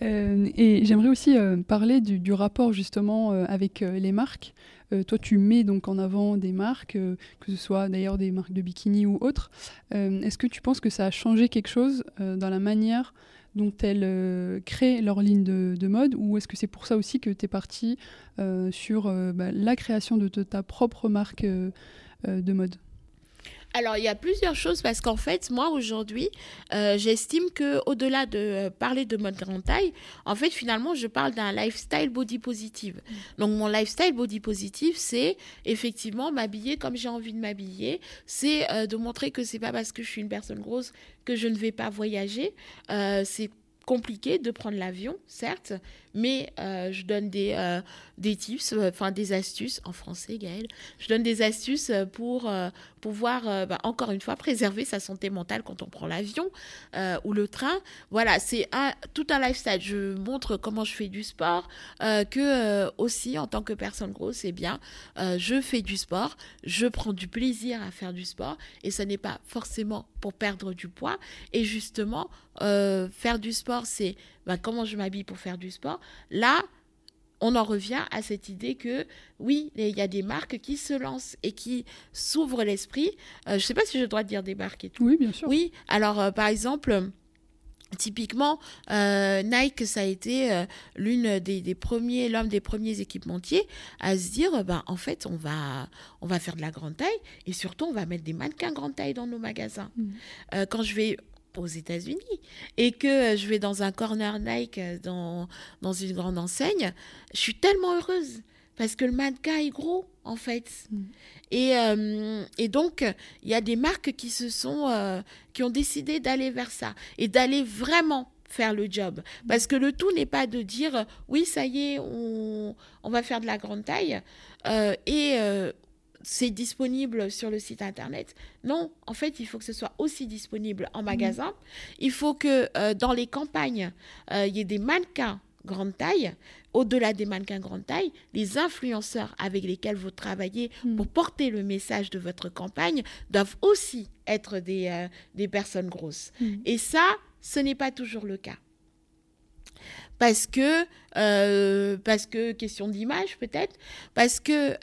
Euh, et j'aimerais aussi euh, parler du, rapport justement euh, avec les marques. toi, tu mets donc en avant des marques, que ce soit d'ailleurs des marques de bikini ou autres. Est-ce que tu penses que ça a changé quelque chose dans la manière dont elles créent leur ligne de, mode ou est-ce que c'est pour ça aussi que tu es parti sur bah, la création de ta propre marque de mode? Alors, il y a plusieurs choses parce qu'en fait, moi, aujourd'hui, euh, j'estime que au-delà de euh, parler de mode grande taille, en fait, finalement, je parle d'un lifestyle body positive. Donc, mon lifestyle body positive, c'est effectivement m'habiller comme j'ai envie de m'habiller. C'est euh, de montrer que c'est pas parce que je suis une personne grosse que je ne vais pas voyager. c'est compliqué de prendre l'avion, certes, mais euh, je donne des, euh, des tips, euh, enfin des astuces en français, Gaëlle. Je donne des astuces pour pouvoir, bah, encore une fois, préserver sa santé mentale quand on prend l'avion ou le train. Voilà, c'est tout un lifestyle. Je montre comment je fais du sport, que aussi en tant que personne grosse, eh bien, je fais du sport, je prends du plaisir à faire du sport et ce n'est pas forcément pour perdre du poids. Et justement, faire du sport, c'est bah, comment je m'habille pour faire du sport? Là, on en revient à cette idée que oui, il y a des marques qui se lancent et qui s'ouvrent l'esprit. Euh, je ne sais pas si je dois dire des marques et tout. Oui, bien sûr. Oui, alors euh, par exemple, Typiquement, euh, Nike, ça a été l'une des, premiers, l'un des premiers équipementiers à se dire, ben, en fait, on va, on va faire de la grande taille et surtout, on va mettre des mannequins grande taille dans nos magasins. Mmh. quand je vais aux États-Unis et que je vais dans un corner Nike euh, dans, dans une grande enseigne, je suis tellement heureuse parce que le mannequin est gros en fait. Mm. Et, euh, et, donc, il y a des marques qui se sont, euh, qui ont décidé d'aller vers ça et d'aller vraiment faire le job. Parce que le tout n'est pas de dire, oui, ça y est, on, on va faire de la grande taille et c'est disponible sur le site internet. Non, en fait, il faut que ce soit aussi disponible en magasin. Il faut que euh, dans les campagnes, euh, il y ait des mannequins grande taille. Au-delà des mannequins grande taille, les influenceurs avec lesquels vous travaillez mm. pour porter le message de votre campagne doivent aussi être des, euh, des personnes grosses. Mm. Et ça, ce n'est pas toujours le cas parce que, parce que question d'image peut-être, parce que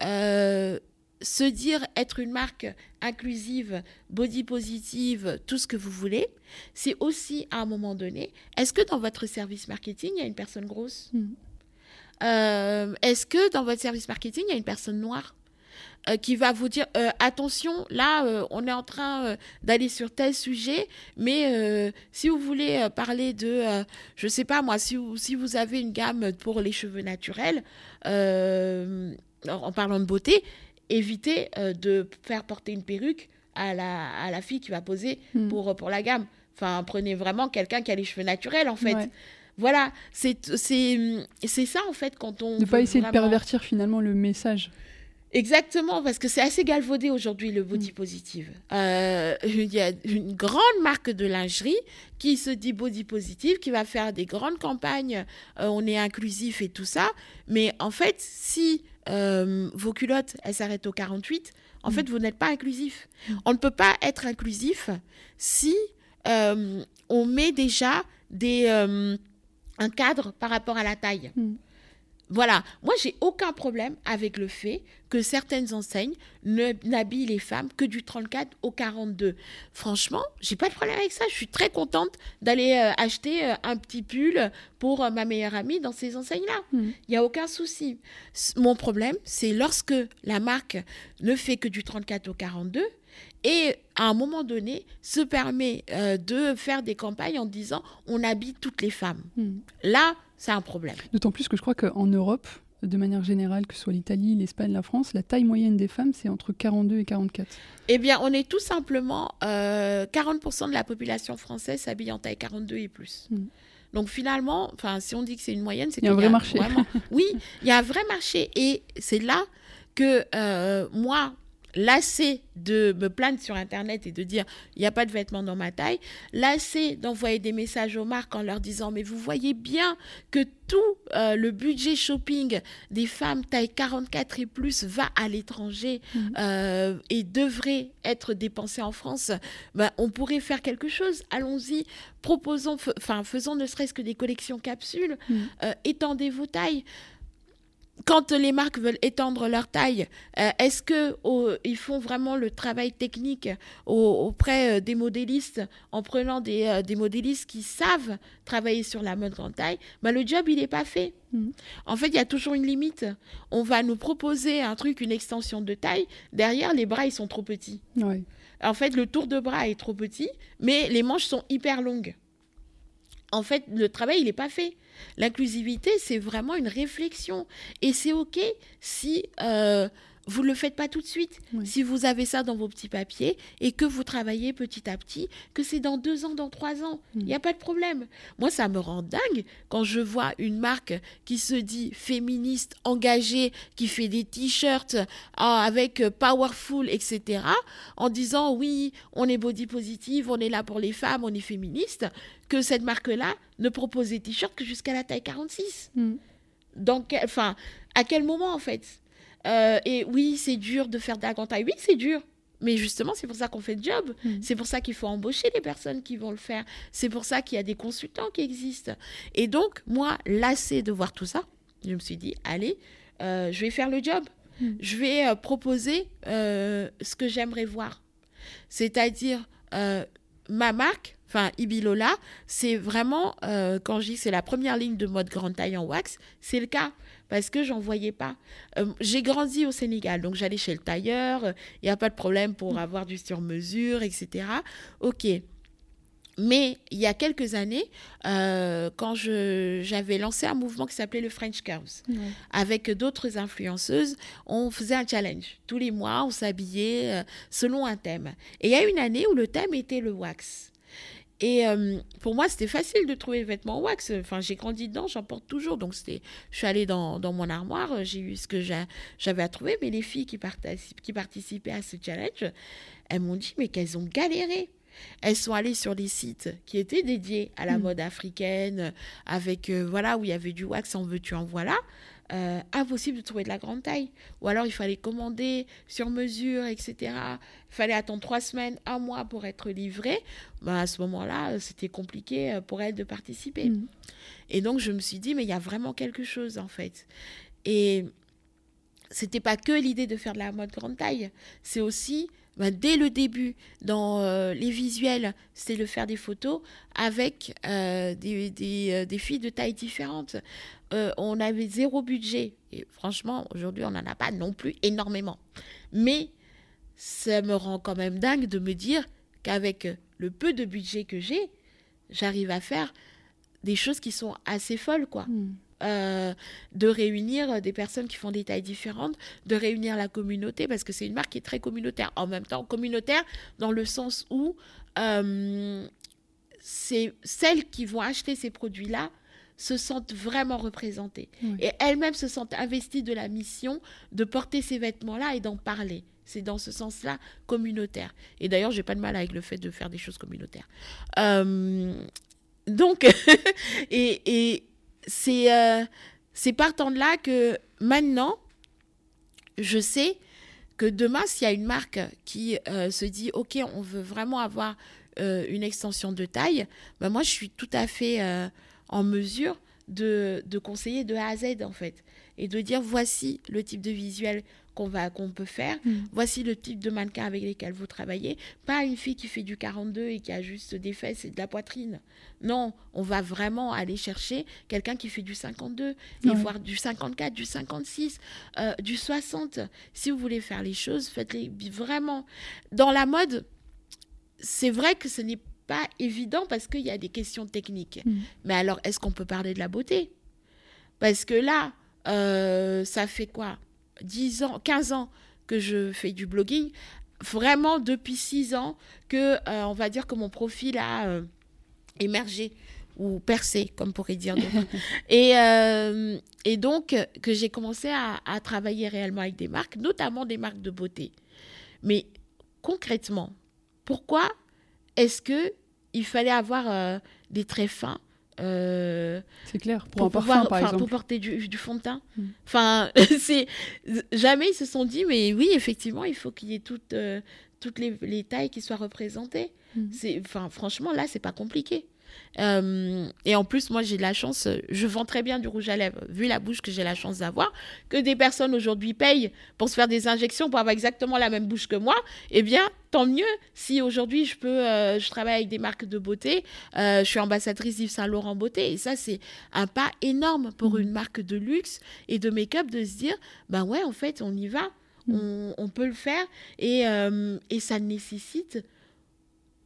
se dire être une marque inclusive, body positive, tout ce que vous voulez, c'est aussi à un moment donné, est-ce que dans votre service marketing, il y a une personne grosse? Mm. Euh, Est-ce que dans votre service marketing, il y a une personne noire? Euh, qui va vous dire euh, attention, là, euh, on est en train d'aller sur tel sujet, mais si vous voulez parler de, je sais pas moi, si vous, si vous avez une gamme pour les cheveux naturels, en parlant de beauté, évitez euh, de faire porter une perruque à la, à la fille qui va poser Mm. pour, pour la gamme. Enfin, prenez vraiment quelqu'un qui a les cheveux naturels, en fait. Ouais. Voilà, c'est ça, en fait, quand on... De pas essayer de pervertir finalement le message. Exactement, parce que c'est assez galvaudé aujourd'hui le body positive. Euh, Il y a une grande marque de lingerie qui se dit body positive, qui va faire des grandes campagnes, euh, on est inclusif et tout ça. Mais en fait, si euh, vos culottes, elles s'arrêtent au 48, en Mm. fait, vous n'êtes pas inclusif. Mm. On ne peut pas être inclusif si euh, on met déjà des, euh, un cadre par rapport à la taille. Mm. Voilà, moi j'ai aucun problème avec le fait que certaines enseignes ne n'habillent les femmes que du 34 au 42. Franchement, j'ai pas de problème avec ça. Je suis très contente d'aller euh, acheter euh, un petit pull pour euh, ma meilleure amie dans ces enseignes-là. Il Mm. n'y a aucun souci. Mon problème, c'est lorsque la marque ne fait que du 34 au 42 et à un moment donné se permet de faire des campagnes en disant on habille toutes les femmes. Mm. Là, c'est un problème. D'autant plus que je crois qu'en Europe, de manière générale, que ce soit l'Italie, l'Espagne, la France, la taille moyenne des femmes, c'est entre 42 et 44. Eh bien, on est tout simplement euh, 40% de la population française s'habille en taille 42 et plus. Mm. Donc finalement, enfin, si on dit que c'est une moyenne, c'est Il y a un qu'il vrai marché. vraiment- Oui, il y a un vrai marché. Et c'est là que euh, moi, lassé de me plaindre sur Internet et de dire il n'y a pas de vêtements dans ma taille, lassé d'envoyer des messages aux marques en leur disant mais vous voyez bien que tout euh, le budget shopping des femmes taille 44 et plus va à l'étranger Mhm. euh, et devrait être dépensé en France, ben, on pourrait faire quelque chose. Allons-y, proposons, enfin faisons ne serait-ce que des collections capsules, Mhm. euh, étendez vos tailles quand les marques veulent étendre leur taille, euh, est-ce que oh, ils font vraiment le travail technique au- auprès euh, des modélistes en prenant des, euh, des modélistes qui savent travailler sur la mode grande taille? Ben, Le job, il n'est pas fait. Mhm. En fait, il y a toujours une limite. On va nous proposer un truc, une extension de taille. Derrière, les bras, ils sont trop petits. Ouais. En fait, le tour de bras est trop petit, mais les manches sont hyper longues. En fait, le travail, il n'est pas fait. L'inclusivité, c'est vraiment une réflexion. Et c'est OK si euh, vous ne le faites pas tout de suite. Oui. Si vous avez ça dans vos petits papiers et que vous travaillez petit à petit, que c'est dans deux ans, dans trois ans, il Mm. n'y a pas de problème. Moi, ça me rend dingue quand je vois une marque qui se dit féministe, engagée, qui fait des t-shirts ah, avec euh, powerful, etc., en disant oui, on est body positive, on est là pour les femmes, on est féministe, que cette marque-là ne propose des t-shirts que jusqu'à la taille 46. Mm. Dans quel- enfin, à quel moment en fait? Euh, Et oui, c'est dur de faire de la grande taille. Oui, c'est dur. Mais justement, c'est pour ça qu'on fait le job. Mm. C'est pour ça qu'il faut embaucher les personnes qui vont le faire. C'est pour ça qu'il y a des consultants qui existent. Et donc, moi, lassée de voir tout ça, je me suis dit, allez, euh, je vais faire le job. Mm. Je vais euh, proposer euh, ce que j'aimerais voir. C'est-à-dire, ma marque, enfin Ibilola, c'est vraiment, quand je dis c'est la première ligne de mode grande taille en wax, c'est le cas. Parce que j'en voyais pas. Euh, J'ai grandi au Sénégal, donc j'allais chez le tailleur, il n'y a pas de problème pour avoir du sur-mesure, etc. Ok. Mais il y a quelques années, euh, quand j'avais lancé un mouvement qui s'appelait le French Curves, avec d'autres influenceuses, on faisait un challenge. Tous les mois, on s'habillait euh, selon un thème. Et il y a une année où le thème était le wax. Et euh, pour moi, c'était facile de trouver les vêtements wax. Enfin, j'ai grandi dedans, j'en porte toujours. Donc, c'était, je suis allée dans, dans mon armoire, euh, j'ai eu ce que j'a- j'avais à trouver. Mais les filles qui, participaient à ce challenge, elles m'ont dit, mais qu'elles ont galéré. Elles sont allées sur les sites qui étaient dédiés à la Mm. mode africaine, avec, euh, voilà, où il y avait du wax, en veux-tu, en voilà. Euh, impossible de trouver de la grande taille. Ou alors, il fallait commander sur mesure, etc. Il fallait attendre trois semaines, un mois pour être livré. Ben, à ce moment-là, c'était compliqué euh, pour elles de participer. Mm. Et donc, je me suis dit, mais il y a vraiment quelque chose, en fait. Et c'était pas que l'idée de faire de la mode grande taille, c'est aussi ben, dès le début, dans euh, les visuels, c'est de faire des photos avec euh, des, euh, des, filles de taille différentes. on avait zéro budget. Et franchement, aujourd'hui, on n'en a pas non plus énormément. Mais ça me rend quand même dingue de me dire qu'avec le peu de budget que j'ai, j'arrive à faire des choses qui sont assez folles, quoi. Hmm. Euh, de réunir des personnes qui font des tailles différentes, de réunir la communauté, parce que c'est une marque qui est très communautaire. En même temps, communautaire dans le sens où euh, c'est celles qui vont acheter ces produits-là se sentent vraiment représentées. Et elles-mêmes se sentent investies de la mission de porter ces vêtements-là et d'en parler. C'est dans ce sens-là communautaire. Et d'ailleurs, j'ai pas de mal avec le fait de faire des choses communautaires. Euh, donc, et, et, c'est euh, partant de là que maintenant, je sais que demain, s'il y a une marque qui euh, se dit, OK, on veut vraiment avoir euh, une extension de taille, ben moi, je suis tout à fait en mesure de, de, conseiller de A à Z, en fait, et de dire, voici le type de visuel qu'on va qu'on peut faire. Mm. Voici le type de mannequin avec lesquels vous travaillez. Pas une fille qui fait du 42 et qui a juste des fesses et de la poitrine. Non, on va vraiment aller chercher quelqu'un qui fait du 52 et voir du 54, du 56, euh, du 60. Si vous voulez faire les choses, faites-les vraiment. Dans la mode, c'est vrai que ce n'est pas évident parce qu'il y a des questions techniques. Mm. Mais alors, est-ce qu'on peut parler de la beauté? Parce que là, euh, ça fait quoi? 10 ans, 15 ans que je fais du blogging, vraiment depuis 6 ans que, euh, on va dire que mon profil a euh, émergé ou percé, comme pourrait dire. et, euh, et donc, que j'ai commencé à, à, travailler réellement avec des marques, notamment des marques de beauté. Mais concrètement, pourquoi est-ce que il fallait avoir des traits fins euh, c'est clair, pour, un parfum, par exemple. Pour porter du, du fond de teint. Mm. Enfin, c'est jamais ils se sont dit, mais oui, effectivement, il faut qu'il y ait toutes, euh, toutes les, les, tailles qui soient représentées. Mm. C'est, enfin, franchement, là, c'est pas compliqué. Euh, et en plus, moi, j'ai de la chance, je vends très bien du rouge à lèvres, vu la bouche que j'ai la chance d'avoir, que des personnes aujourd'hui payent pour se faire des injections pour avoir exactement la même bouche que moi. Eh bien, tant mieux si aujourd'hui je peux, euh, je travaille avec des marques de beauté, euh, je suis ambassadrice d'Yves Saint Laurent Beauté, et ça, c'est un pas énorme pour mmh. une marque de luxe et de make-up de se dire, ben ouais, en fait, on y va. Mmh. On, on, peut le faire et, et ça nécessite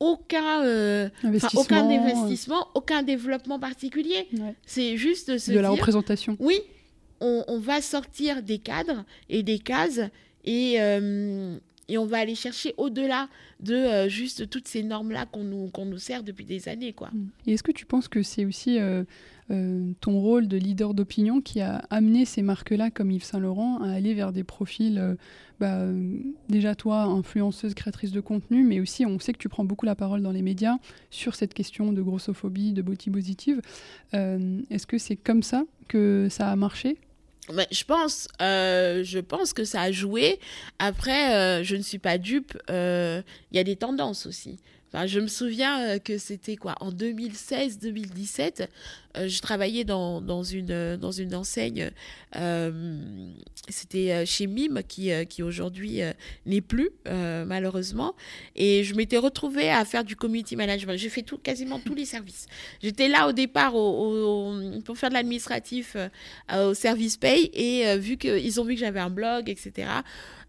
aucun, euh, aucun euh. investissement, aucun développement particulier. C'est juste de se de la représentation. Oui, on, va sortir des cadres et des cases et, euh, et on va aller chercher au-delà de juste toutes ces normes-là qu'on nous, qu'on nous sert depuis des années. Quoi. Et est-ce que tu penses que c'est aussi ton rôle de leader d'opinion qui a amené ces marques-là, comme Yves Saint Laurent, à aller vers des profils, bah, déjà toi, influenceuse, créatrice de contenu, mais aussi on sait que tu prends beaucoup la parole dans les médias sur cette question de grossophobie, de body positive. Euh, est-ce que c'est comme ça que ça a marché? Mais je pense, je pense que ça a joué. Après, je ne suis pas dupe. Il y a des tendances aussi je me souviens euh, que c'était quoi en 2016-2017, euh, je travaillais dans, dans, une, euh, dans une enseigne, c'était chez Mime qui, qui aujourd'hui n'est plus malheureusement, et je m'étais retrouvée à faire du community management. J'ai fait tout, quasiment tous les services. J'étais là au départ pour faire de l'administratif au service pay, et vu qu'ils ont vu que j'avais un blog, etc.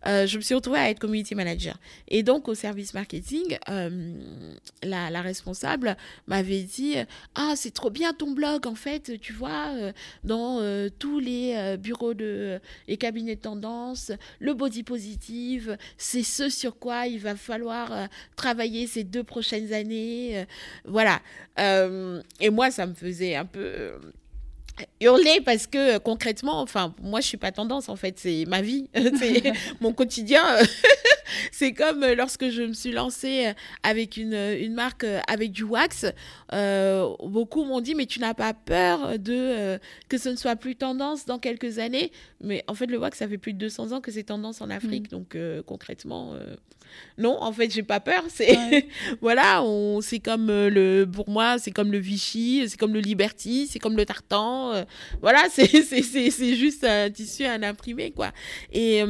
Euh, je me suis retrouvée à être community manager. Et donc, au service marketing, euh, la, responsable m'avait dit Ah, c'est trop bien ton blog, en fait, tu vois, euh, dans tous les bureaux de les cabinets de tendance, le body positive, c'est ce sur quoi il va falloir travailler ces deux prochaines années. voilà. et moi, ça me faisait un peu hurler parce que concrètement, enfin, moi je suis pas tendance en fait, c'est ma vie, c'est mon quotidien. c'est comme lorsque je me suis lancée avec une, une marque avec du wax, euh, beaucoup m'ont dit mais tu n'as pas peur de euh, que ce ne soit plus tendance dans quelques années? Mais en fait le wax ça fait plus de 200 ans que c'est tendance en Afrique, mm. donc euh, concrètement non, en fait j'ai pas peur. C'est voilà, on c'est comme le pour moi c'est comme le Vichy, c'est comme le Liberty, c'est comme le tartan euh, voilà, c'est juste un tissu, un imprimé, quoi. Et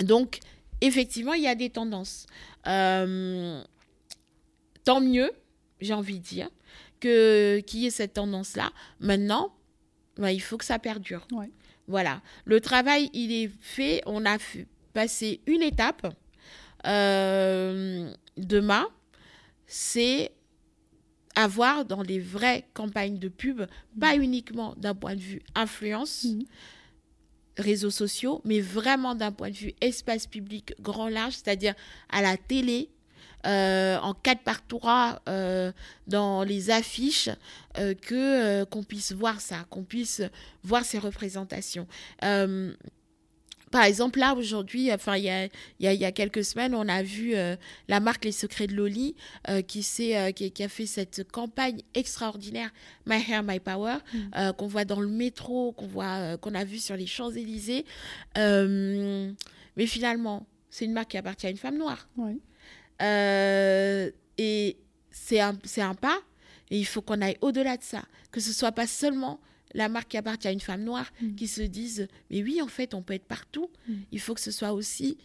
donc, effectivement, il y a des tendances. tant mieux, j'ai envie de dire, qu'il y ait cette tendance-là. Maintenant, bah, il faut que ça perdure. Voilà. Le travail, il est fait. On a passé une étape. Demain, c'est avoir dans les vraies campagnes de pub, pas uniquement d'un point de vue influence, mhm. réseaux sociaux, mais vraiment d'un point de vue espace public grand large, c'est-à-dire à la télé, euh, en 4 par 3 euh, dans les affiches, euh, que qu'on puisse voir ça, qu'on puisse voir ces représentations. Par exemple, là, aujourd'hui, enfin, il y a, y, y a, quelques semaines, on a vu euh, la marque Les Secrets de Loli euh, qui, euh, qui, qui, a fait cette campagne extraordinaire, My Hair, My Power, mm. qu'on voit dans le métro, qu'on voit, qu'on a vu sur les Champs-Élysées. mais finalement, c'est une marque qui appartient à une femme noire. et c'est un, un pas, et il faut qu'on aille au-delà de ça, que ce soit pas seulement la marque qui appartient à une femme noire mm. qui se disent mais oui en fait on peut être partout mm. il faut que ce soit aussi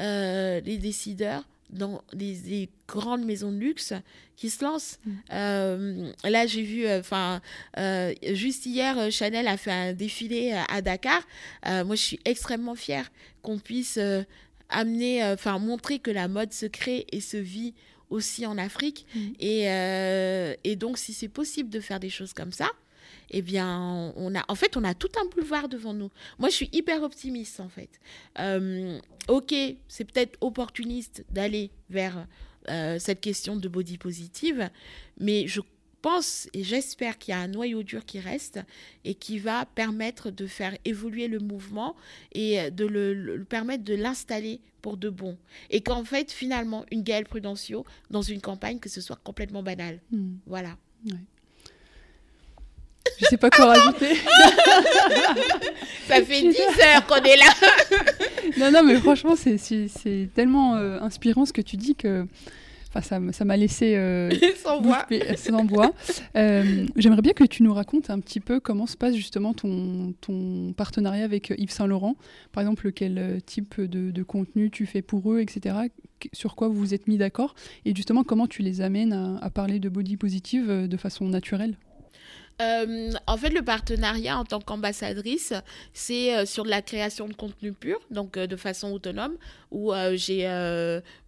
euh, les décideurs dans des, grandes maisons de luxe qui se lancent. Mm. Euh, là, j'ai vu, euh, juste hier, Chanel a fait un défilé à, Dakar. moi, je suis extrêmement fière qu'on puisse amener, enfin, montrer que la mode se crée et se vit aussi en Afrique. Et, et donc, si c'est possible de faire des choses comme ça, eh bien, on a, en fait, on a tout un boulevard devant nous. Moi, je suis hyper optimiste, en fait. Euh, ok, c'est peut-être opportuniste d'aller vers euh, cette question de body positive, mais je pense et j'espère qu'il y a un noyau dur qui reste et qui va permettre de faire évoluer le mouvement et de le, permettre de l'installer pour de bon. Et qu'en fait, finalement, une Gaëlle Prudencio, dans une campagne, que ce soit complètement banal. Hmm. Voilà. Je sais pas quoi rajouter. Ça fait 10 heures qu'on est là. non, non, mais franchement, c'est tellement euh, inspirant ce que tu dis que ça m'a laissé euh, sans voix. Sans voix. Euh, j'aimerais bien que tu nous racontes un petit peu comment se passe justement ton, ton partenariat avec Yves Saint Laurent. Par exemple, quel type de, contenu tu fais pour eux, etc. Sur quoi vous vous êtes mis d'accord et justement comment tu les amènes à, à parler de body positive de façon naturelle? Euh, en fait, le partenariat en tant qu'ambassadrice, c'est euh, sur de la création de contenu pur, donc euh, de façon autonome, où j'ai,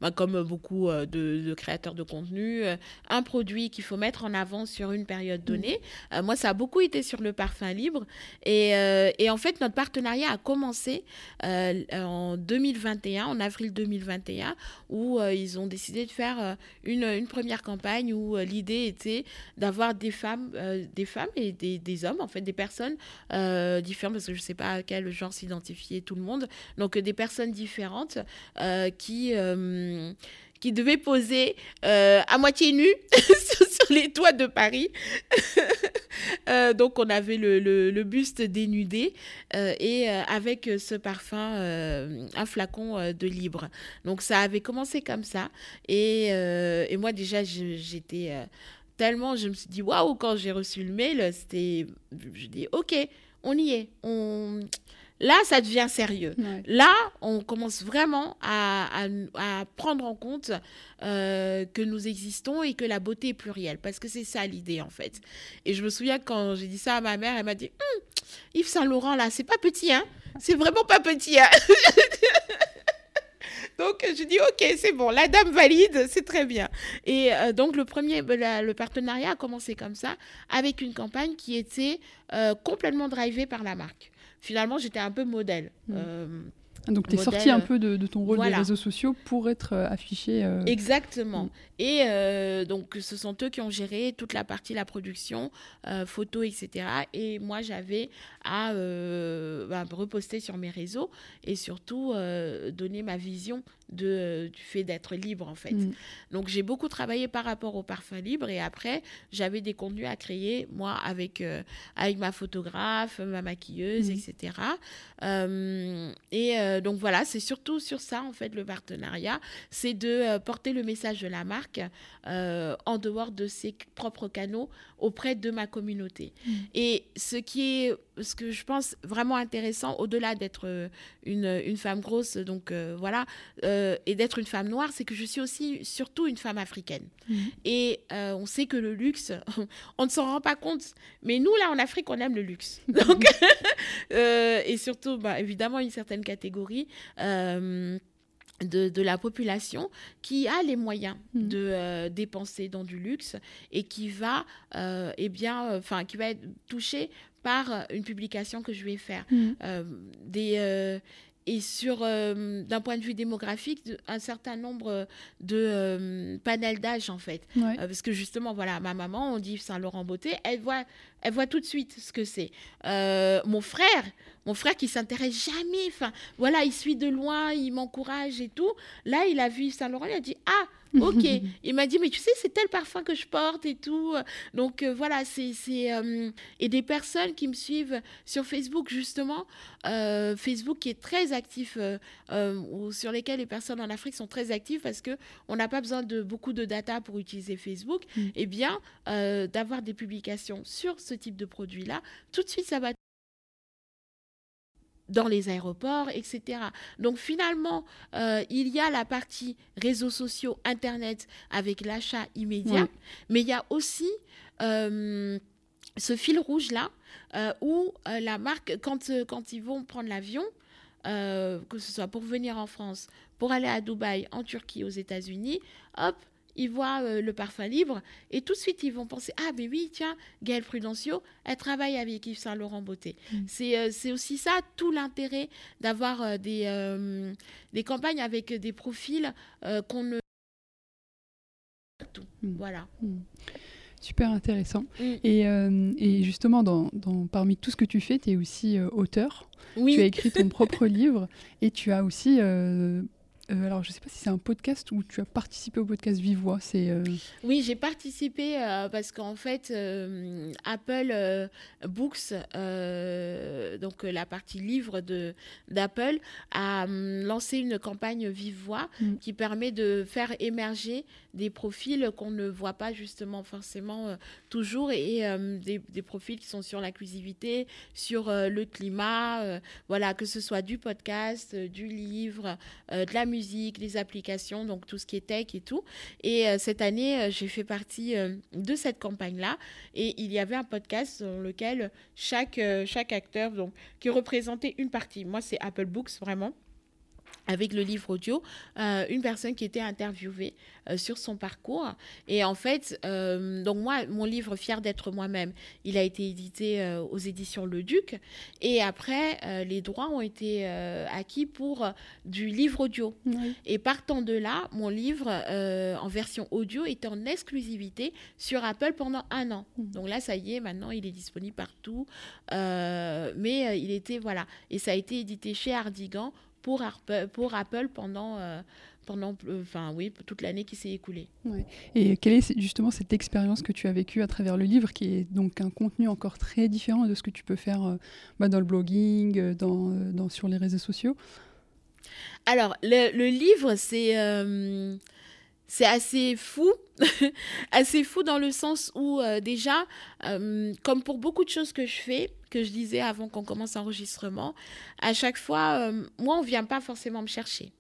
bah, comme beaucoup de, créateurs de contenu, un produit qu'il faut mettre en avant sur une période mmh. donnée. moi, ça a beaucoup été sur le parfum libre. Et, et en fait, notre partenariat a commencé en 2021, en avril 2021, où ils ont décidé de faire une, une première campagne où l'idée était d'avoir des femmes, des femmes femmes et des, hommes, en fait, des personnes euh, différentes, parce que je ne sais pas à quel genre s'identifier tout le monde. Donc, des personnes différentes euh, qui euh, qui devait poser à moitié nu sur, les toits de Paris. donc on avait le, le, buste dénudé et avec ce parfum, un flacon de libre. Donc ça avait commencé comme ça. Et, et moi déjà j'étais tellement je me suis dit waouh quand j'ai reçu le mail c'était je dis ok on y est. On là ça devient sérieux. Là on commence vraiment à, à, prendre en compte euh, que nous existons et que la beauté est plurielle. Parce que c'est ça l'idée en fait. Et je me souviens quand j'ai dit ça à ma mère elle m'a dit hum, Yves Saint Laurent là c'est pas petit hein. C'est vraiment pas petit hein Donc, je dis, OK, c'est bon, la dame valide, c'est très bien. Et euh, donc, le premier, le partenariat a commencé comme ça, avec une campagne qui était euh, complètement drivée par la marque. Finalement, j'étais un peu modèle. Mmh. Euh, donc, tu es sorti un peu de, ton rôle des réseaux sociaux pour être affiché. Exactement. Mmh. Et euh, donc, ce sont eux qui ont géré toute la partie, la production, euh, photos, etc. Et moi, j'avais à euh, bah, reposter sur mes réseaux et surtout donner ma vision de, du fait d'être libre, en fait. Mm. Donc, j'ai beaucoup travaillé par rapport au parfum libre et après, j'avais des contenus à créer, moi, avec, avec ma photographe, ma maquilleuse, etc. Mm. et donc voilà, c'est surtout sur ça en fait le partenariat, c'est de porter le message de la marque en dehors de ses propres canaux auprès de ma communauté. Mm. Et ce qui est, ce que je pense vraiment intéressant, au-delà d'être une, une, femme grosse, donc voilà, et d'être une femme noire, c'est que je suis aussi surtout une femme africaine. Mm. Et on sait que le luxe, on ne s'en rend pas compte, mais nous là en Afrique, on aime le luxe. Donc, et surtout, bah, évidemment, une certaine catégorie. Euh, de, de, la population qui a les moyens mm. de euh, dépenser dans du luxe et qui va euh, eh bien enfin qui va être touché par une publication que je vais faire mm. des et sur, d'un point de vue démographique, un certain nombre de panels d'âge, en fait. parce que justement, voilà, ma maman, on dit Saint-Laurent-Beauté, elle voit, elle voit tout de suite ce que c'est. mon frère, mon frère qui s'intéresse jamais, enfin, voilà, il suit de loin, il m'encourage et tout. Là, il a vu Saint-Laurent, il a dit Ah, ok. il m'a dit Mais tu sais, c'est tel parfum que je porte et tout. Donc euh, voilà, c'est. Euh, et des personnes qui me suivent sur Facebook, justement, euh, Facebook qui est très actif, ou sur lesquels les personnes en Afrique sont très actives parce qu'on n'a pas besoin de beaucoup de data pour utiliser Facebook. Mm. Et eh bien, d'avoir des publications sur ce type de produit-là, tout de suite, ça va dans les aéroports, etc. Donc finalement, euh, il y a la partie réseaux sociaux, Internet avec l'achat immédiat, mais il y a aussi euh, ce fil rouge-là euh, où la marque, quand, quand ils vont prendre l'avion, que ce soit pour venir en France, pour aller à Dubaï, en Turquie, aux États-Unis, hop, ils voient euh, le parfum libre et tout de suite ils vont penser ah mais oui tiens Gaëlle Prudencio elle travaille avec Yves Saint Laurent Beauté mm. euh, c'est aussi ça tout l'intérêt d'avoir euh, des des campagnes avec des profils qu'on ne mm. voilà mm. Super intéressant. Et, et, justement, dans, dans, parmi tout ce que tu fais, tu es aussi auteur. Oui. Tu as écrit ton propre livre et tu as aussi euh, alors, je ne sais pas si c'est un podcast ou tu as participé au podcast Vivois. C'est euh, Oui, j'ai participé euh, parce qu'en fait, Apple Books, donc la partie livre d'Apple, a hum, lancé une campagne Vivois mm. qui permet de faire émerger des profils qu'on ne voit pas justement forcément toujours et, des, des, profils qui sont sur l'inclusivité, sur le climat, voilà, que ce soit du podcast, du livre, de la musique les applications, donc tout ce qui est tech et tout. Et euh, cette année, euh, j'ai fait partie euh, de cette campagne-là. Et il y avait un podcast dans lequel chaque, chaque acteur, donc, qui représentait une partie. Moi, c'est Apple Books, vraiment avec le livre audio, euh, une personne qui était interviewée euh, sur son parcours. Et en fait, euh, donc moi, mon livre Fier d'être moi-même, il a été édité aux éditions Le Duc. Et après, les droits ont été acquis pour du livre audio. Et partant de là, mon livre en version audio était en exclusivité sur Apple pendant un an. Mmh. Donc là, ça y est, maintenant, il est disponible partout. mais il était, voilà. Et ça a été édité chez Hardigan pour, pour Apple pendant, euh, pendant enfin, oui, toute l'année qui s'est écoulée. Et quelle est justement cette expérience que tu as vécue à travers le livre, qui est donc un contenu encore très différent de ce que tu peux faire euh, bah, dans le blogging, euh, dans, dans, sur les réseaux sociaux? Alors, le, le livre, c'est c'est assez fou, assez fou dans le sens où euh, déjà, euh, comme pour beaucoup de choses que je fais, que je disais avant qu'on commence l'enregistrement, à chaque fois, euh, moi, on vient pas forcément me chercher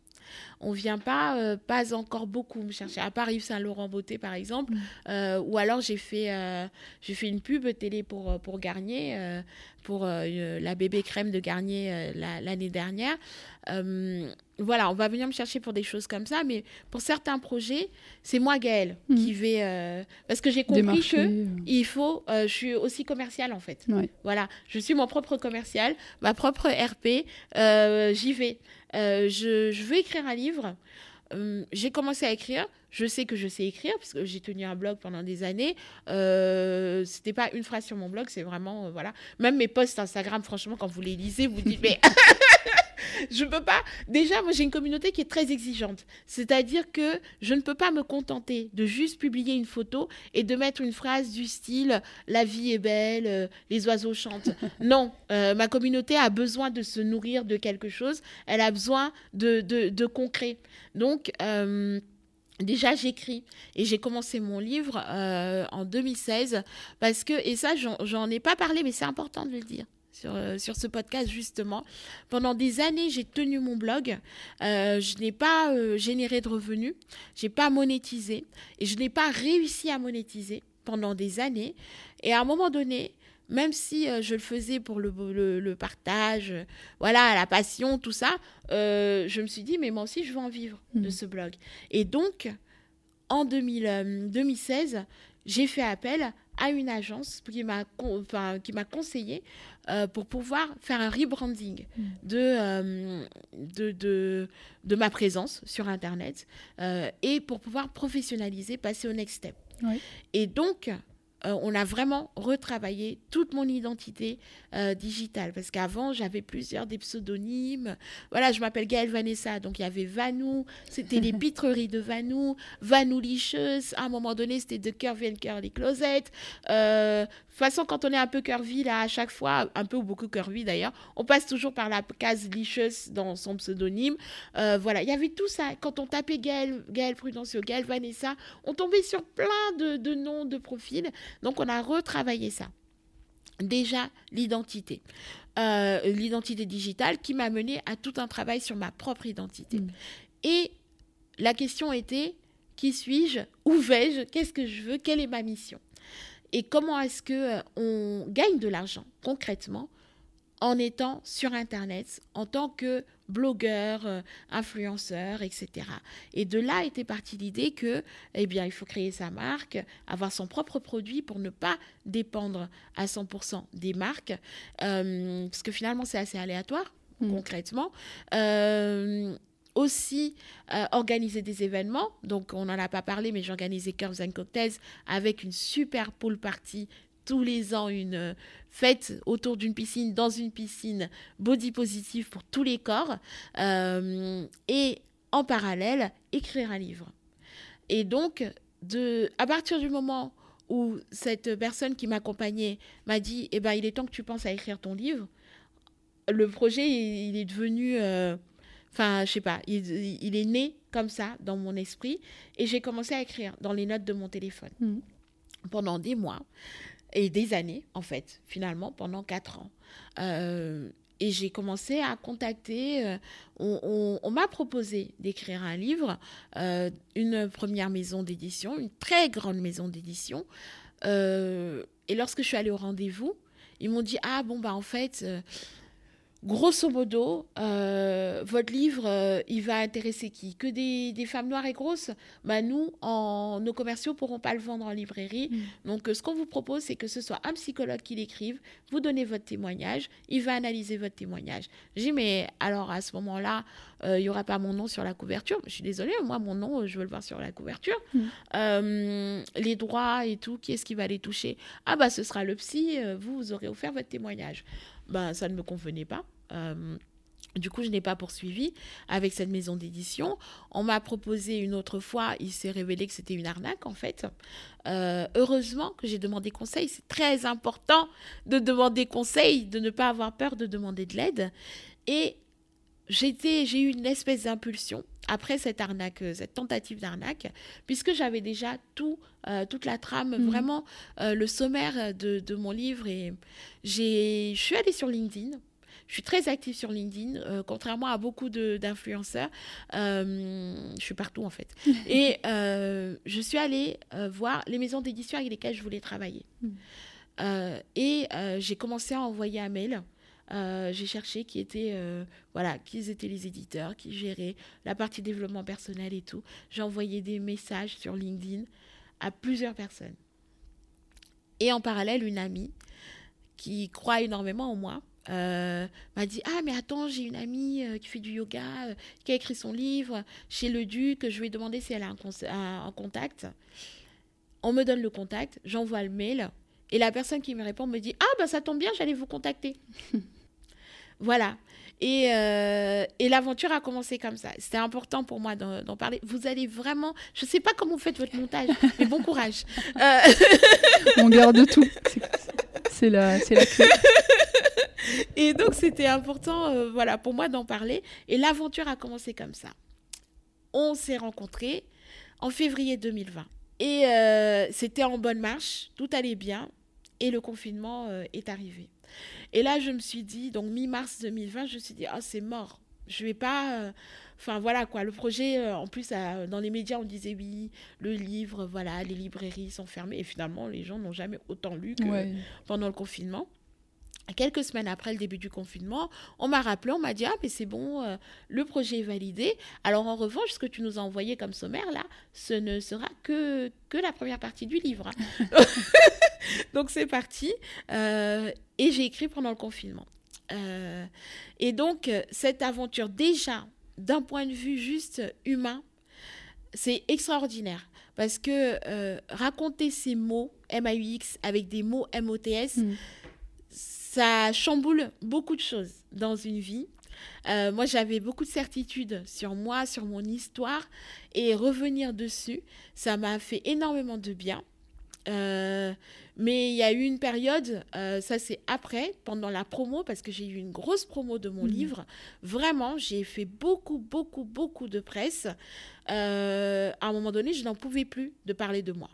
on vient pas, euh, pas encore beaucoup me chercher. À part Yves Saint-Laurent Beauté, par exemple. Mm. Euh, ou alors, j'ai fait, euh, j'ai fait une pub télé pour, pour Garnier, pour la bébé crème de Garnier l'année dernière. voilà, on va venir me chercher pour des choses comme ça, mais pour certains projets, c'est moi, Gaëlle, mm. qui vais. parce que j'ai compris que il faut. je suis aussi commerciale, en fait. Voilà, je suis mon propre commercial, ma propre RP. J'y vais. Je, je veux écrire un livre euh, j'ai commencé à écrire. Je sais que je sais écrire parce que j'ai tenu un blog pendant des années. Euh, c'était pas une phrase sur mon blog, c'est vraiment euh, voilà. Même mes posts Instagram, franchement, quand vous les lisez, vous dites je peux pas. Déjà, moi, j'ai une communauté qui est très exigeante. C'est-à-dire que je ne peux pas me contenter de juste publier une photo et de mettre une phrase du style La vie est belle, euh, les oiseaux chantent. non, euh, ma communauté a besoin de se nourrir de quelque chose. Elle a besoin de, de, concret. Donc, euh, Déjà, j'écris et j'ai commencé mon livre en 2016 parce que, et ça, j'en ai pas parlé, mais c'est important de le dire sur, euh, sur ce podcast justement. Pendant des années, j'ai tenu mon blog. Euh, je n'ai pas euh, généré de revenus, j'ai pas monétisé et je n'ai pas réussi à monétiser pendant des années. Et à un moment donné, même si je le faisais pour le, le, partage, voilà, la passion, tout ça, je me suis dit, mais moi aussi, je veux en vivre de mmh. ce blog. Et donc, en 2016, j'ai fait appel à une agence qui m'a enfin, qui m'a conseillé euh, pour pouvoir faire un rebranding mm. euh, de, de, de, ma présence sur Internet euh, et pour pouvoir professionnaliser, passer au next step. Et donc, euh, on a vraiment retravaillé toute mon identité euh, digitale. Parce qu'avant, j'avais plusieurs des pseudonymes. Voilà, je m'appelle Gaëlle Vanessa. Donc, il y avait Vanou. C'était les pitreries de Vanou. Vanou Licheuse. À un moment donné, c'était de Curvy and Curly Closet. Euh, toute façon, quand on est un peu curvy, là, à chaque fois, un peu ou beaucoup curvy d'ailleurs, on passe toujours par la case licheuse dans son pseudonyme. Euh, voilà, il y avait tout ça. Quand on tapait Gaël, Gaël Prudencio, Gaël Vanessa, on tombait sur plein de, noms de profils. Donc, on a retravaillé ça. Déjà, l'identité. Euh, l'identité digitale qui m'a mené à tout un travail sur ma propre identité. Mm. Et la question était, qui suis-je? Où vais-je? Qu'est-ce que je veux? Quelle est ma mission? Et comment est-ce que euh, on gagne de l'argent concrètement en étant sur Internet en tant que blogueur, euh, influenceur, etc. Et de là était partie l'idée que, eh bien, il faut créer sa marque, avoir son propre produit pour ne pas dépendre à 100% des marques, euh, parce que finalement, c'est assez aléatoire, mmh. concrètement aussi euh, organiser des événements. Donc, on n'en a pas parlé, mais j'organisais Curves and Cocktails avec une super pool party tous les ans, une euh, fête autour d'une piscine, dans une piscine, body positive pour tous les corps. Euh, et en parallèle, écrire un livre. Et donc, de, à partir du moment où cette personne qui m'accompagnait m'a dit, eh ben, il est temps que tu penses à écrire ton livre, le projet, il, est devenu... Enfin, je sais pas, il, est né comme ça dans mon esprit et j'ai commencé à écrire dans les notes de mon téléphone mm. pendant des mois et des années, en fait, finalement, pendant quatre ans. Euh, et j'ai commencé à contacter, euh, on, m'a proposé d'écrire un livre, euh, une première maison d'édition, une très grande maison d'édition. et lorsque je suis allée au rendez-vous, ils m'ont dit, ah bon, bah en fait grosso modo, euh, votre livre, euh, il va intéresser qui? Que des, femmes noires et grosses? Bah, Nous, en, nos commerciaux ne pourront pas le vendre en librairie. Mm. Donc, euh, ce qu'on vous propose, c'est que ce soit un psychologue qui l'écrive, vous donnez votre témoignage, il va analyser votre témoignage. J'ai dit, mais alors à ce moment-là, il n'y aura pas mon nom sur la couverture? Je suis désolée, moi, mon nom, je veux le voir sur la couverture. Mm. les droits et tout, qui est-ce qui va les toucher? Ah, bah, ce sera le psy, vous, vous aurez offert votre témoignage. Ben, ça ne me convenait pas. Euh, du coup, je n'ai pas poursuivi avec cette maison d'édition. On m'a proposé une autre fois, il s'est révélé que c'était une arnaque en fait. Euh, heureusement que j'ai demandé conseil. C'est très important de demander conseil, de ne pas avoir peur de demander de l'aide. Et j'ai eu une espèce d'impulsion après cette arnaque, cette tentative d'arnaque, puisque j'avais déjà tout, euh, toute la trame, mmh. vraiment le sommaire de, de, mon livre. Et je suis allée sur LinkedIn je suis très active sur LinkedIn, euh, contrairement à beaucoup d'influenceurs. Euh, je suis partout en fait. Et euh, je suis allée voir les maisons d'édition avec lesquelles je voulais travailler. Hmm. et j'ai commencé à envoyer un mail. j'ai cherché qui étaient, voilà, qui étaient les éditeurs, qui géraient la partie développement personnel et tout. J'ai envoyé des messages sur LinkedIn à plusieurs personnes. Et en parallèle, une amie qui croit énormément en moi, euh, m'a dit Ah, mais attends, j'ai une amie euh, qui fait du yoga, euh, qui a écrit son livre chez le Duc. Je lui ai demandé si elle a un, contact. On me donne le contact, j'envoie le mail. Et la personne qui me répond me dit Ah, ben ça tombe bien, j'allais vous contacter. Voilà. Et, et l'aventure a commencé comme ça. C'était important pour moi d'en parler. Vous allez vraiment. Je ne sais pas comment vous faites votre montage, mais bon courage. On garde tout. C'est la, la clé. Et donc, c'était important euh, voilà, pour moi d'en parler. Et l'aventure a commencé comme ça. On s'est rencontrés en février 2020. Et c'était en bonne marche, tout allait bien. Et le confinement est arrivé. Et là, je me suis dit, donc mi-mars 2020, je me suis dit, oh, c'est mort. Je vais pas. Euh, enfin, voilà quoi. Le projet, euh, en plus, dans les médias, on disait oui, le livre, voilà, les librairies sont fermées. Et finalement, les gens n'ont jamais autant lu que pendant le confinement. Quelques semaines après le début du confinement, on m'a rappelé, on m'a dit Ah, mais c'est bon, euh, le projet est validé. Alors, en revanche, ce que tu nous as envoyé comme sommaire, là, ce ne sera que, que la première partie du livre. donc, c'est parti. Euh, et j'ai écrit pendant le confinement. Euh, et donc, cette aventure, déjà, d'un point de vue juste humain, c'est extraordinaire. Parce que raconter ces mots, M-A-U-X, avec des mots M-O-T-S, mm ça chamboule beaucoup de choses dans une vie. Euh, moi, j'avais beaucoup de certitudes sur moi, sur mon histoire, et revenir dessus, ça m'a fait énormément de bien. Euh, mais il y a eu une période, euh, ça c'est après, pendant la promo, parce que j'ai eu une grosse promo de mon mmh. livre. Vraiment, j'ai fait beaucoup, beaucoup, beaucoup de presse. à un moment donné, je n'en pouvais plus de parler de moi.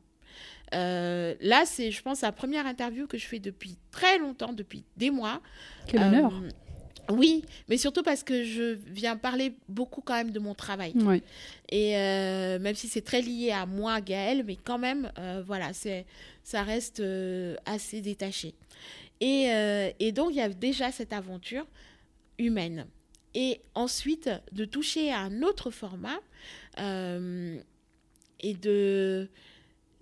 Euh, là, c'est, je pense, la première interview que je fais depuis très longtemps, depuis des mois. Quel honneur. Euh, oui, mais surtout parce que je viens parler beaucoup quand même de mon travail. Oui. Et euh, même si c'est très lié à moi, Gaëlle, mais quand même, voilà, c'est, ça reste assez détaché. Et, et, donc, il y a déjà cette aventure humaine. Et ensuite, de toucher à un autre format et de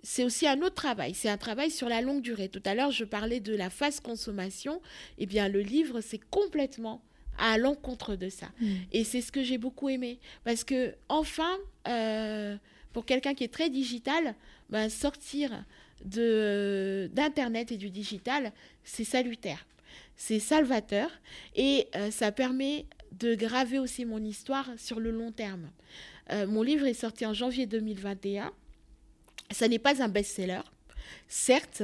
c'est aussi un autre travail. C'est un travail sur la longue durée. Tout à l'heure, je parlais de la phase consommation. Eh bien, le livre, c'est complètement à l'encontre de ça. Mm. Et c'est ce que j'ai beaucoup aimé. Parce que, enfin, euh, pour quelqu'un qui est très digital, ben, sortir d'Internet et du digital, c'est salutaire. C'est salvateur. Et euh, ça permet de graver aussi mon histoire sur le long terme. Euh, mon livre est sorti en janvier 2021. Ça n'est pas un best-seller, certes.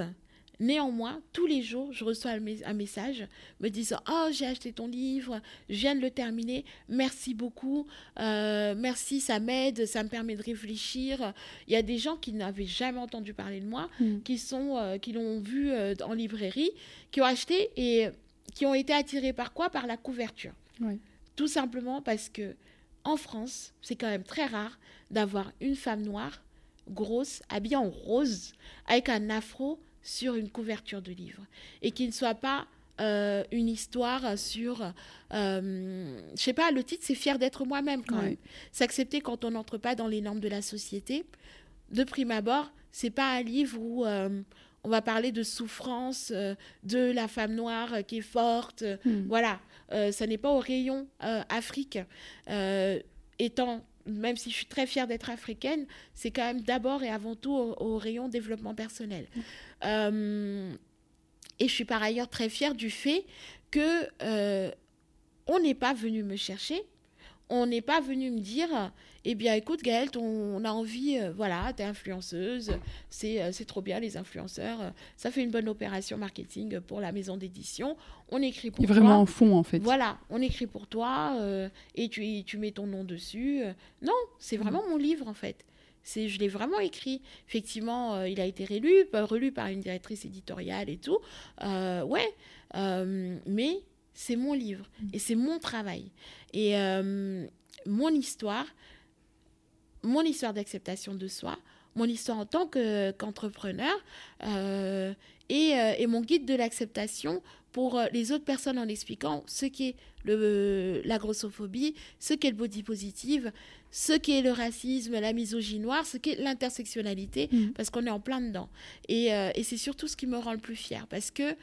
Néanmoins, tous les jours, je reçois un, message me disant Oh, j'ai acheté ton livre, je viens de le terminer, merci beaucoup, euh, merci, ça m'aide, ça me permet de réfléchir. Il y a des gens qui n'avaient jamais entendu parler de moi, mm. qui sont, euh, qui l'ont vu euh, en librairie, qui ont acheté et qui ont été attirés par quoi? Par la couverture. Tout simplement parce que en France, c'est quand même très rare d'avoir une femme noire grosse, habillée en rose, avec un afro sur une couverture de livre. Et qui ne soit pas euh, une histoire sur, euh, je sais pas, le titre c'est Fier d'être moi-même quand même. S'accepter quand on n'entre pas dans les normes de la société. De prime abord, c'est pas un livre où euh, on va parler de souffrance de la femme noire qui est forte. Hmm. Voilà, ça n'est pas au rayon Afrique. étant même si je suis très fière d'être africaine, c'est quand même d'abord et avant tout au, rayon développement personnel. Euh, et je suis par ailleurs très fière du fait que euh, on n'est pas venu me chercher, on n'est pas venu me dire eh bien, écoute, Gaëlle, on, a envie, euh, voilà, tu es influenceuse, euh, c'est trop bien les influenceurs, euh, ça fait une bonne opération marketing pour la maison d'édition. On écrit pour toi. vraiment en fond, en fait. Voilà, on écrit pour toi et tu, tu mets ton nom dessus. Non, c'est vraiment mm. mon livre, en fait. C'est, je l'ai vraiment écrit. Effectivement, il a été relu, relu par une directrice éditoriale et tout. ouais, mais c'est mon livre mm. et c'est mon travail. Et mon histoire, mon histoire d'acceptation de soi, mon histoire en tant qu'entrepreneur euh, et, euh, et, mon guide de l'acceptation pour euh, les autres personnes en expliquant ce qu'est la grossophobie, ce qu'est le body positive, ce qu'est le racisme, la misogynie noire, ce qu'est l'intersectionnalité, mm. parce qu'on est en plein dedans. Et, et c'est surtout ce qui me rend le plus fier, parce que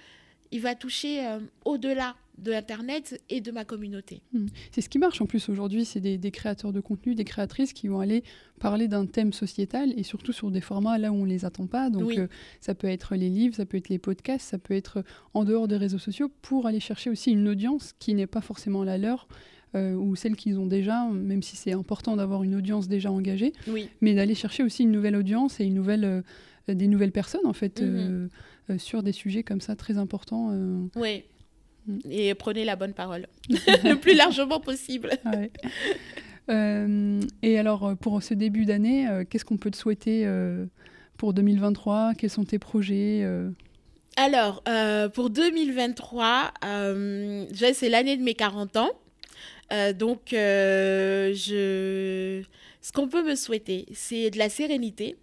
il va toucher euh, au-delà de Internet et de ma communauté. Hmm. C'est ce qui marche en plus aujourd'hui, c'est des, créateurs de contenu, des créatrices qui vont aller parler d'un thème sociétal et surtout sur des formats là où on ne les attend pas. Donc euh, ça peut être les livres, ça peut être les podcasts, ça peut être en dehors des réseaux sociaux pour aller chercher aussi une audience qui n'est pas forcément la leur. Euh, ou celle qu'ils ont déjà, même si c'est important d'avoir une audience déjà engagée, mais d'aller chercher aussi une nouvelle audience et une nouvelle, euh, des nouvelles personnes en fait mhm. Sur des sujets comme ça très importants. Oui. Mm. et prenez la bonne parole le plus largement possible. Euh, et alors, euh, pour ce début d'année, euh, qu'est-ce qu'on peut te souhaiter pour 2023 Quels sont tes projets Alors, pour 2023, c'est l'année de mes 40 ans. donc, je... ce qu'on peut me souhaiter, c'est de la sérénité.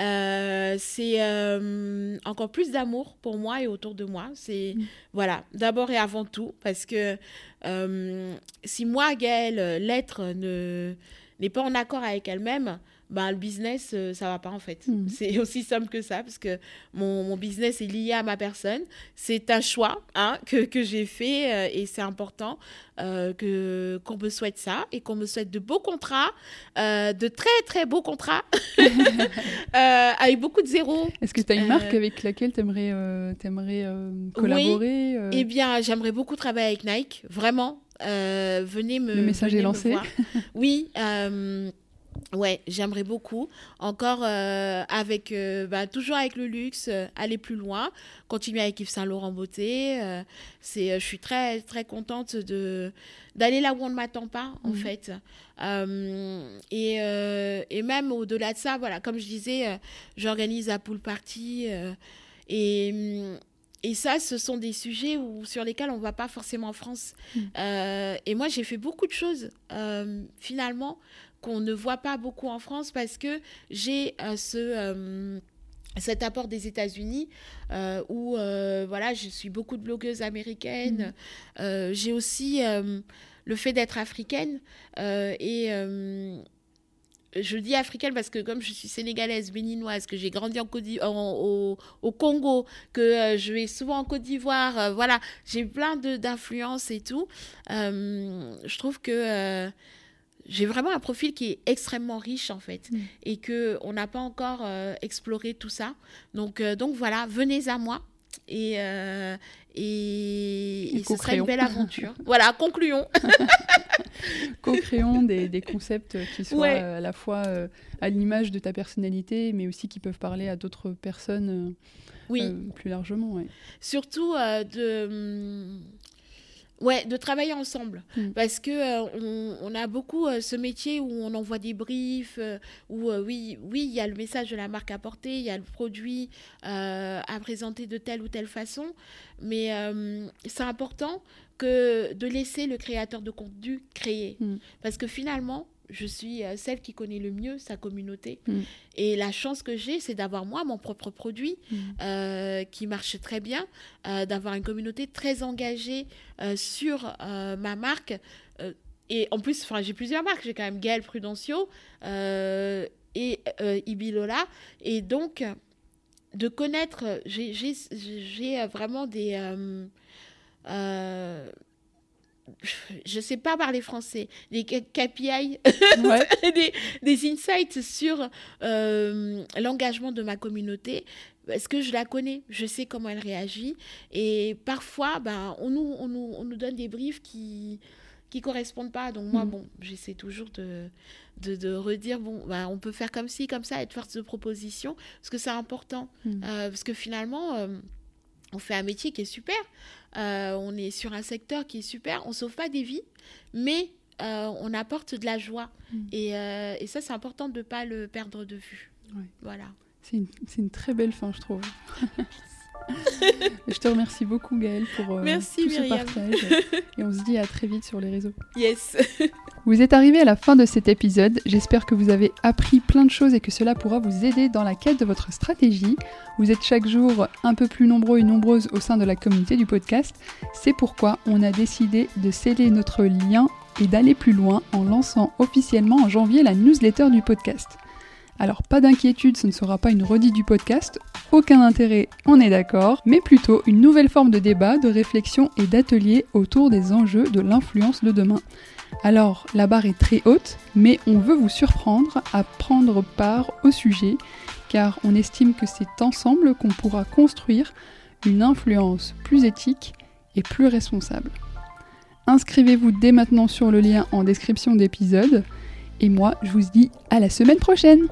Euh, c'est euh, encore plus d'amour pour moi et autour de moi. C'est mm. voilà, d'abord et avant tout, parce que euh, si moi, Gaëlle, l'être ne n'est pas en accord avec elle-même, bah, le business, ça euh, ça va pas en fait. Mm. C'est aussi simple que ça, parce que mon, mon, business est lié à ma personne. C'est un choix hein, que, que j'ai fait euh, et c'est important euh, que qu'on me souhaite ça et qu'on me souhaite de beaux contrats, de très très beaux contrats, avec beaucoup de zéros. Est-ce que tu as une marque avec laquelle tu aimerais, aimerais collaborer oui. Eh bien, j'aimerais beaucoup travailler avec Nike, vraiment. Venez me. Le message est lancé. oui. Ouais, j'aimerais beaucoup. Encore euh, avec, euh, bah, toujours avec le luxe, euh, aller plus loin, continuer avec Yves Saint Laurent Beauté. c'est, je suis très très contente de d'aller là où on ne m'attend pas en mhm. fait. et, et même au-delà de ça, voilà, comme je disais, j'organise la pool party et et ça, ce sont des sujets où, sur lesquels on ne va pas forcément en France. Mhm. et moi, j'ai fait beaucoup de choses, finalement, qu'on ne voit pas beaucoup en France parce que j'ai euh, ce euh, cet apport des États-Unis euh, où voilà je suis beaucoup de blogueuses américaines mhm. j'ai aussi le fait d'être africaine et je dis africaine parce que comme je suis sénégalaise, béninoise, que j'ai grandi en au, au, Congo, que je vais souvent en Côte d'Ivoire, voilà, j'ai plein d'influences et tout. je trouve que j'ai vraiment un profil qui est extrêmement riche en fait mm. et que on n'a pas encore euh, exploré tout ça. Donc euh, donc voilà, venez à moi et euh, et, ce serait une belle aventure. voilà, concluons. Co-créons des, des, concepts qui soient à la fois à l'image de ta personnalité, mais aussi qui peuvent parler à d'autres personnes oui. plus largement. Surtout de hum, Ouais, de travailler ensemble. Mm. Parce que euh, on, a beaucoup euh, ce métier où on envoie des briefs, euh, où oui, oui, il y a le message de la marque à porter, il y a le produit à présenter de telle ou telle façon. Mais c'est important que de laisser le créateur de contenu créer. Mm. Parce que finalement, je suis euh, celle qui connaît le mieux sa communauté. Mm. Et la chance que j'ai, c'est d'avoir moi mon propre produit mm. euh, qui marche très bien, euh, d'avoir une communauté très engagée sur ma marque. et en plus, j'ai plusieurs marques. J'ai quand même Gaël Prudencio et Ibilola. Et donc, de connaître, j'ai vraiment des je sais pas parler français, des KPI, des, des, insights sur euh, l'engagement de ma communauté, parce que je la connais, je sais comment elle réagit. Et parfois, ben, on, nous, on, nous, on nous donne des briefs qui qui correspondent pas. Donc moi, mm. bon, j'essaie toujours de, de, de, redire, bon, ben, on peut faire comme ci, comme ça, être force de proposition, parce que c'est important. Mm. Euh, parce que finalement, euh, on fait un métier qui est super. Euh, on est sur un secteur qui est super. On sauve pas des vies, mais euh, on apporte de la joie. Mm. Euh, et, ça, c'est important de ne pas le perdre de vue. Voilà. C'est une, très belle fin, je trouve. je te remercie beaucoup, Gaëlle, pour Merci, tout ce partage. Et on se dit à très vite sur les réseaux. Yes. Vous êtes arrivé à la fin de cet épisode, j'espère que vous avez appris plein de choses et que cela pourra vous aider dans la quête de votre stratégie. Vous êtes chaque jour un peu plus nombreux et nombreuses au sein de la communauté du podcast, c'est pourquoi on a décidé de sceller notre lien et d'aller plus loin en lançant officiellement en janvier la newsletter du podcast. Alors pas d'inquiétude, ce ne sera pas une redite du podcast, aucun intérêt, on est d'accord, mais plutôt une nouvelle forme de débat, de réflexion et d'atelier autour des enjeux de l'influence de demain. Alors la barre est très haute, mais on veut vous surprendre à prendre part au sujet, car on estime que c'est ensemble qu'on pourra construire une influence plus éthique et plus responsable. Inscrivez-vous dès maintenant sur le lien en description d'épisode. Et moi, je vous dis à la semaine prochaine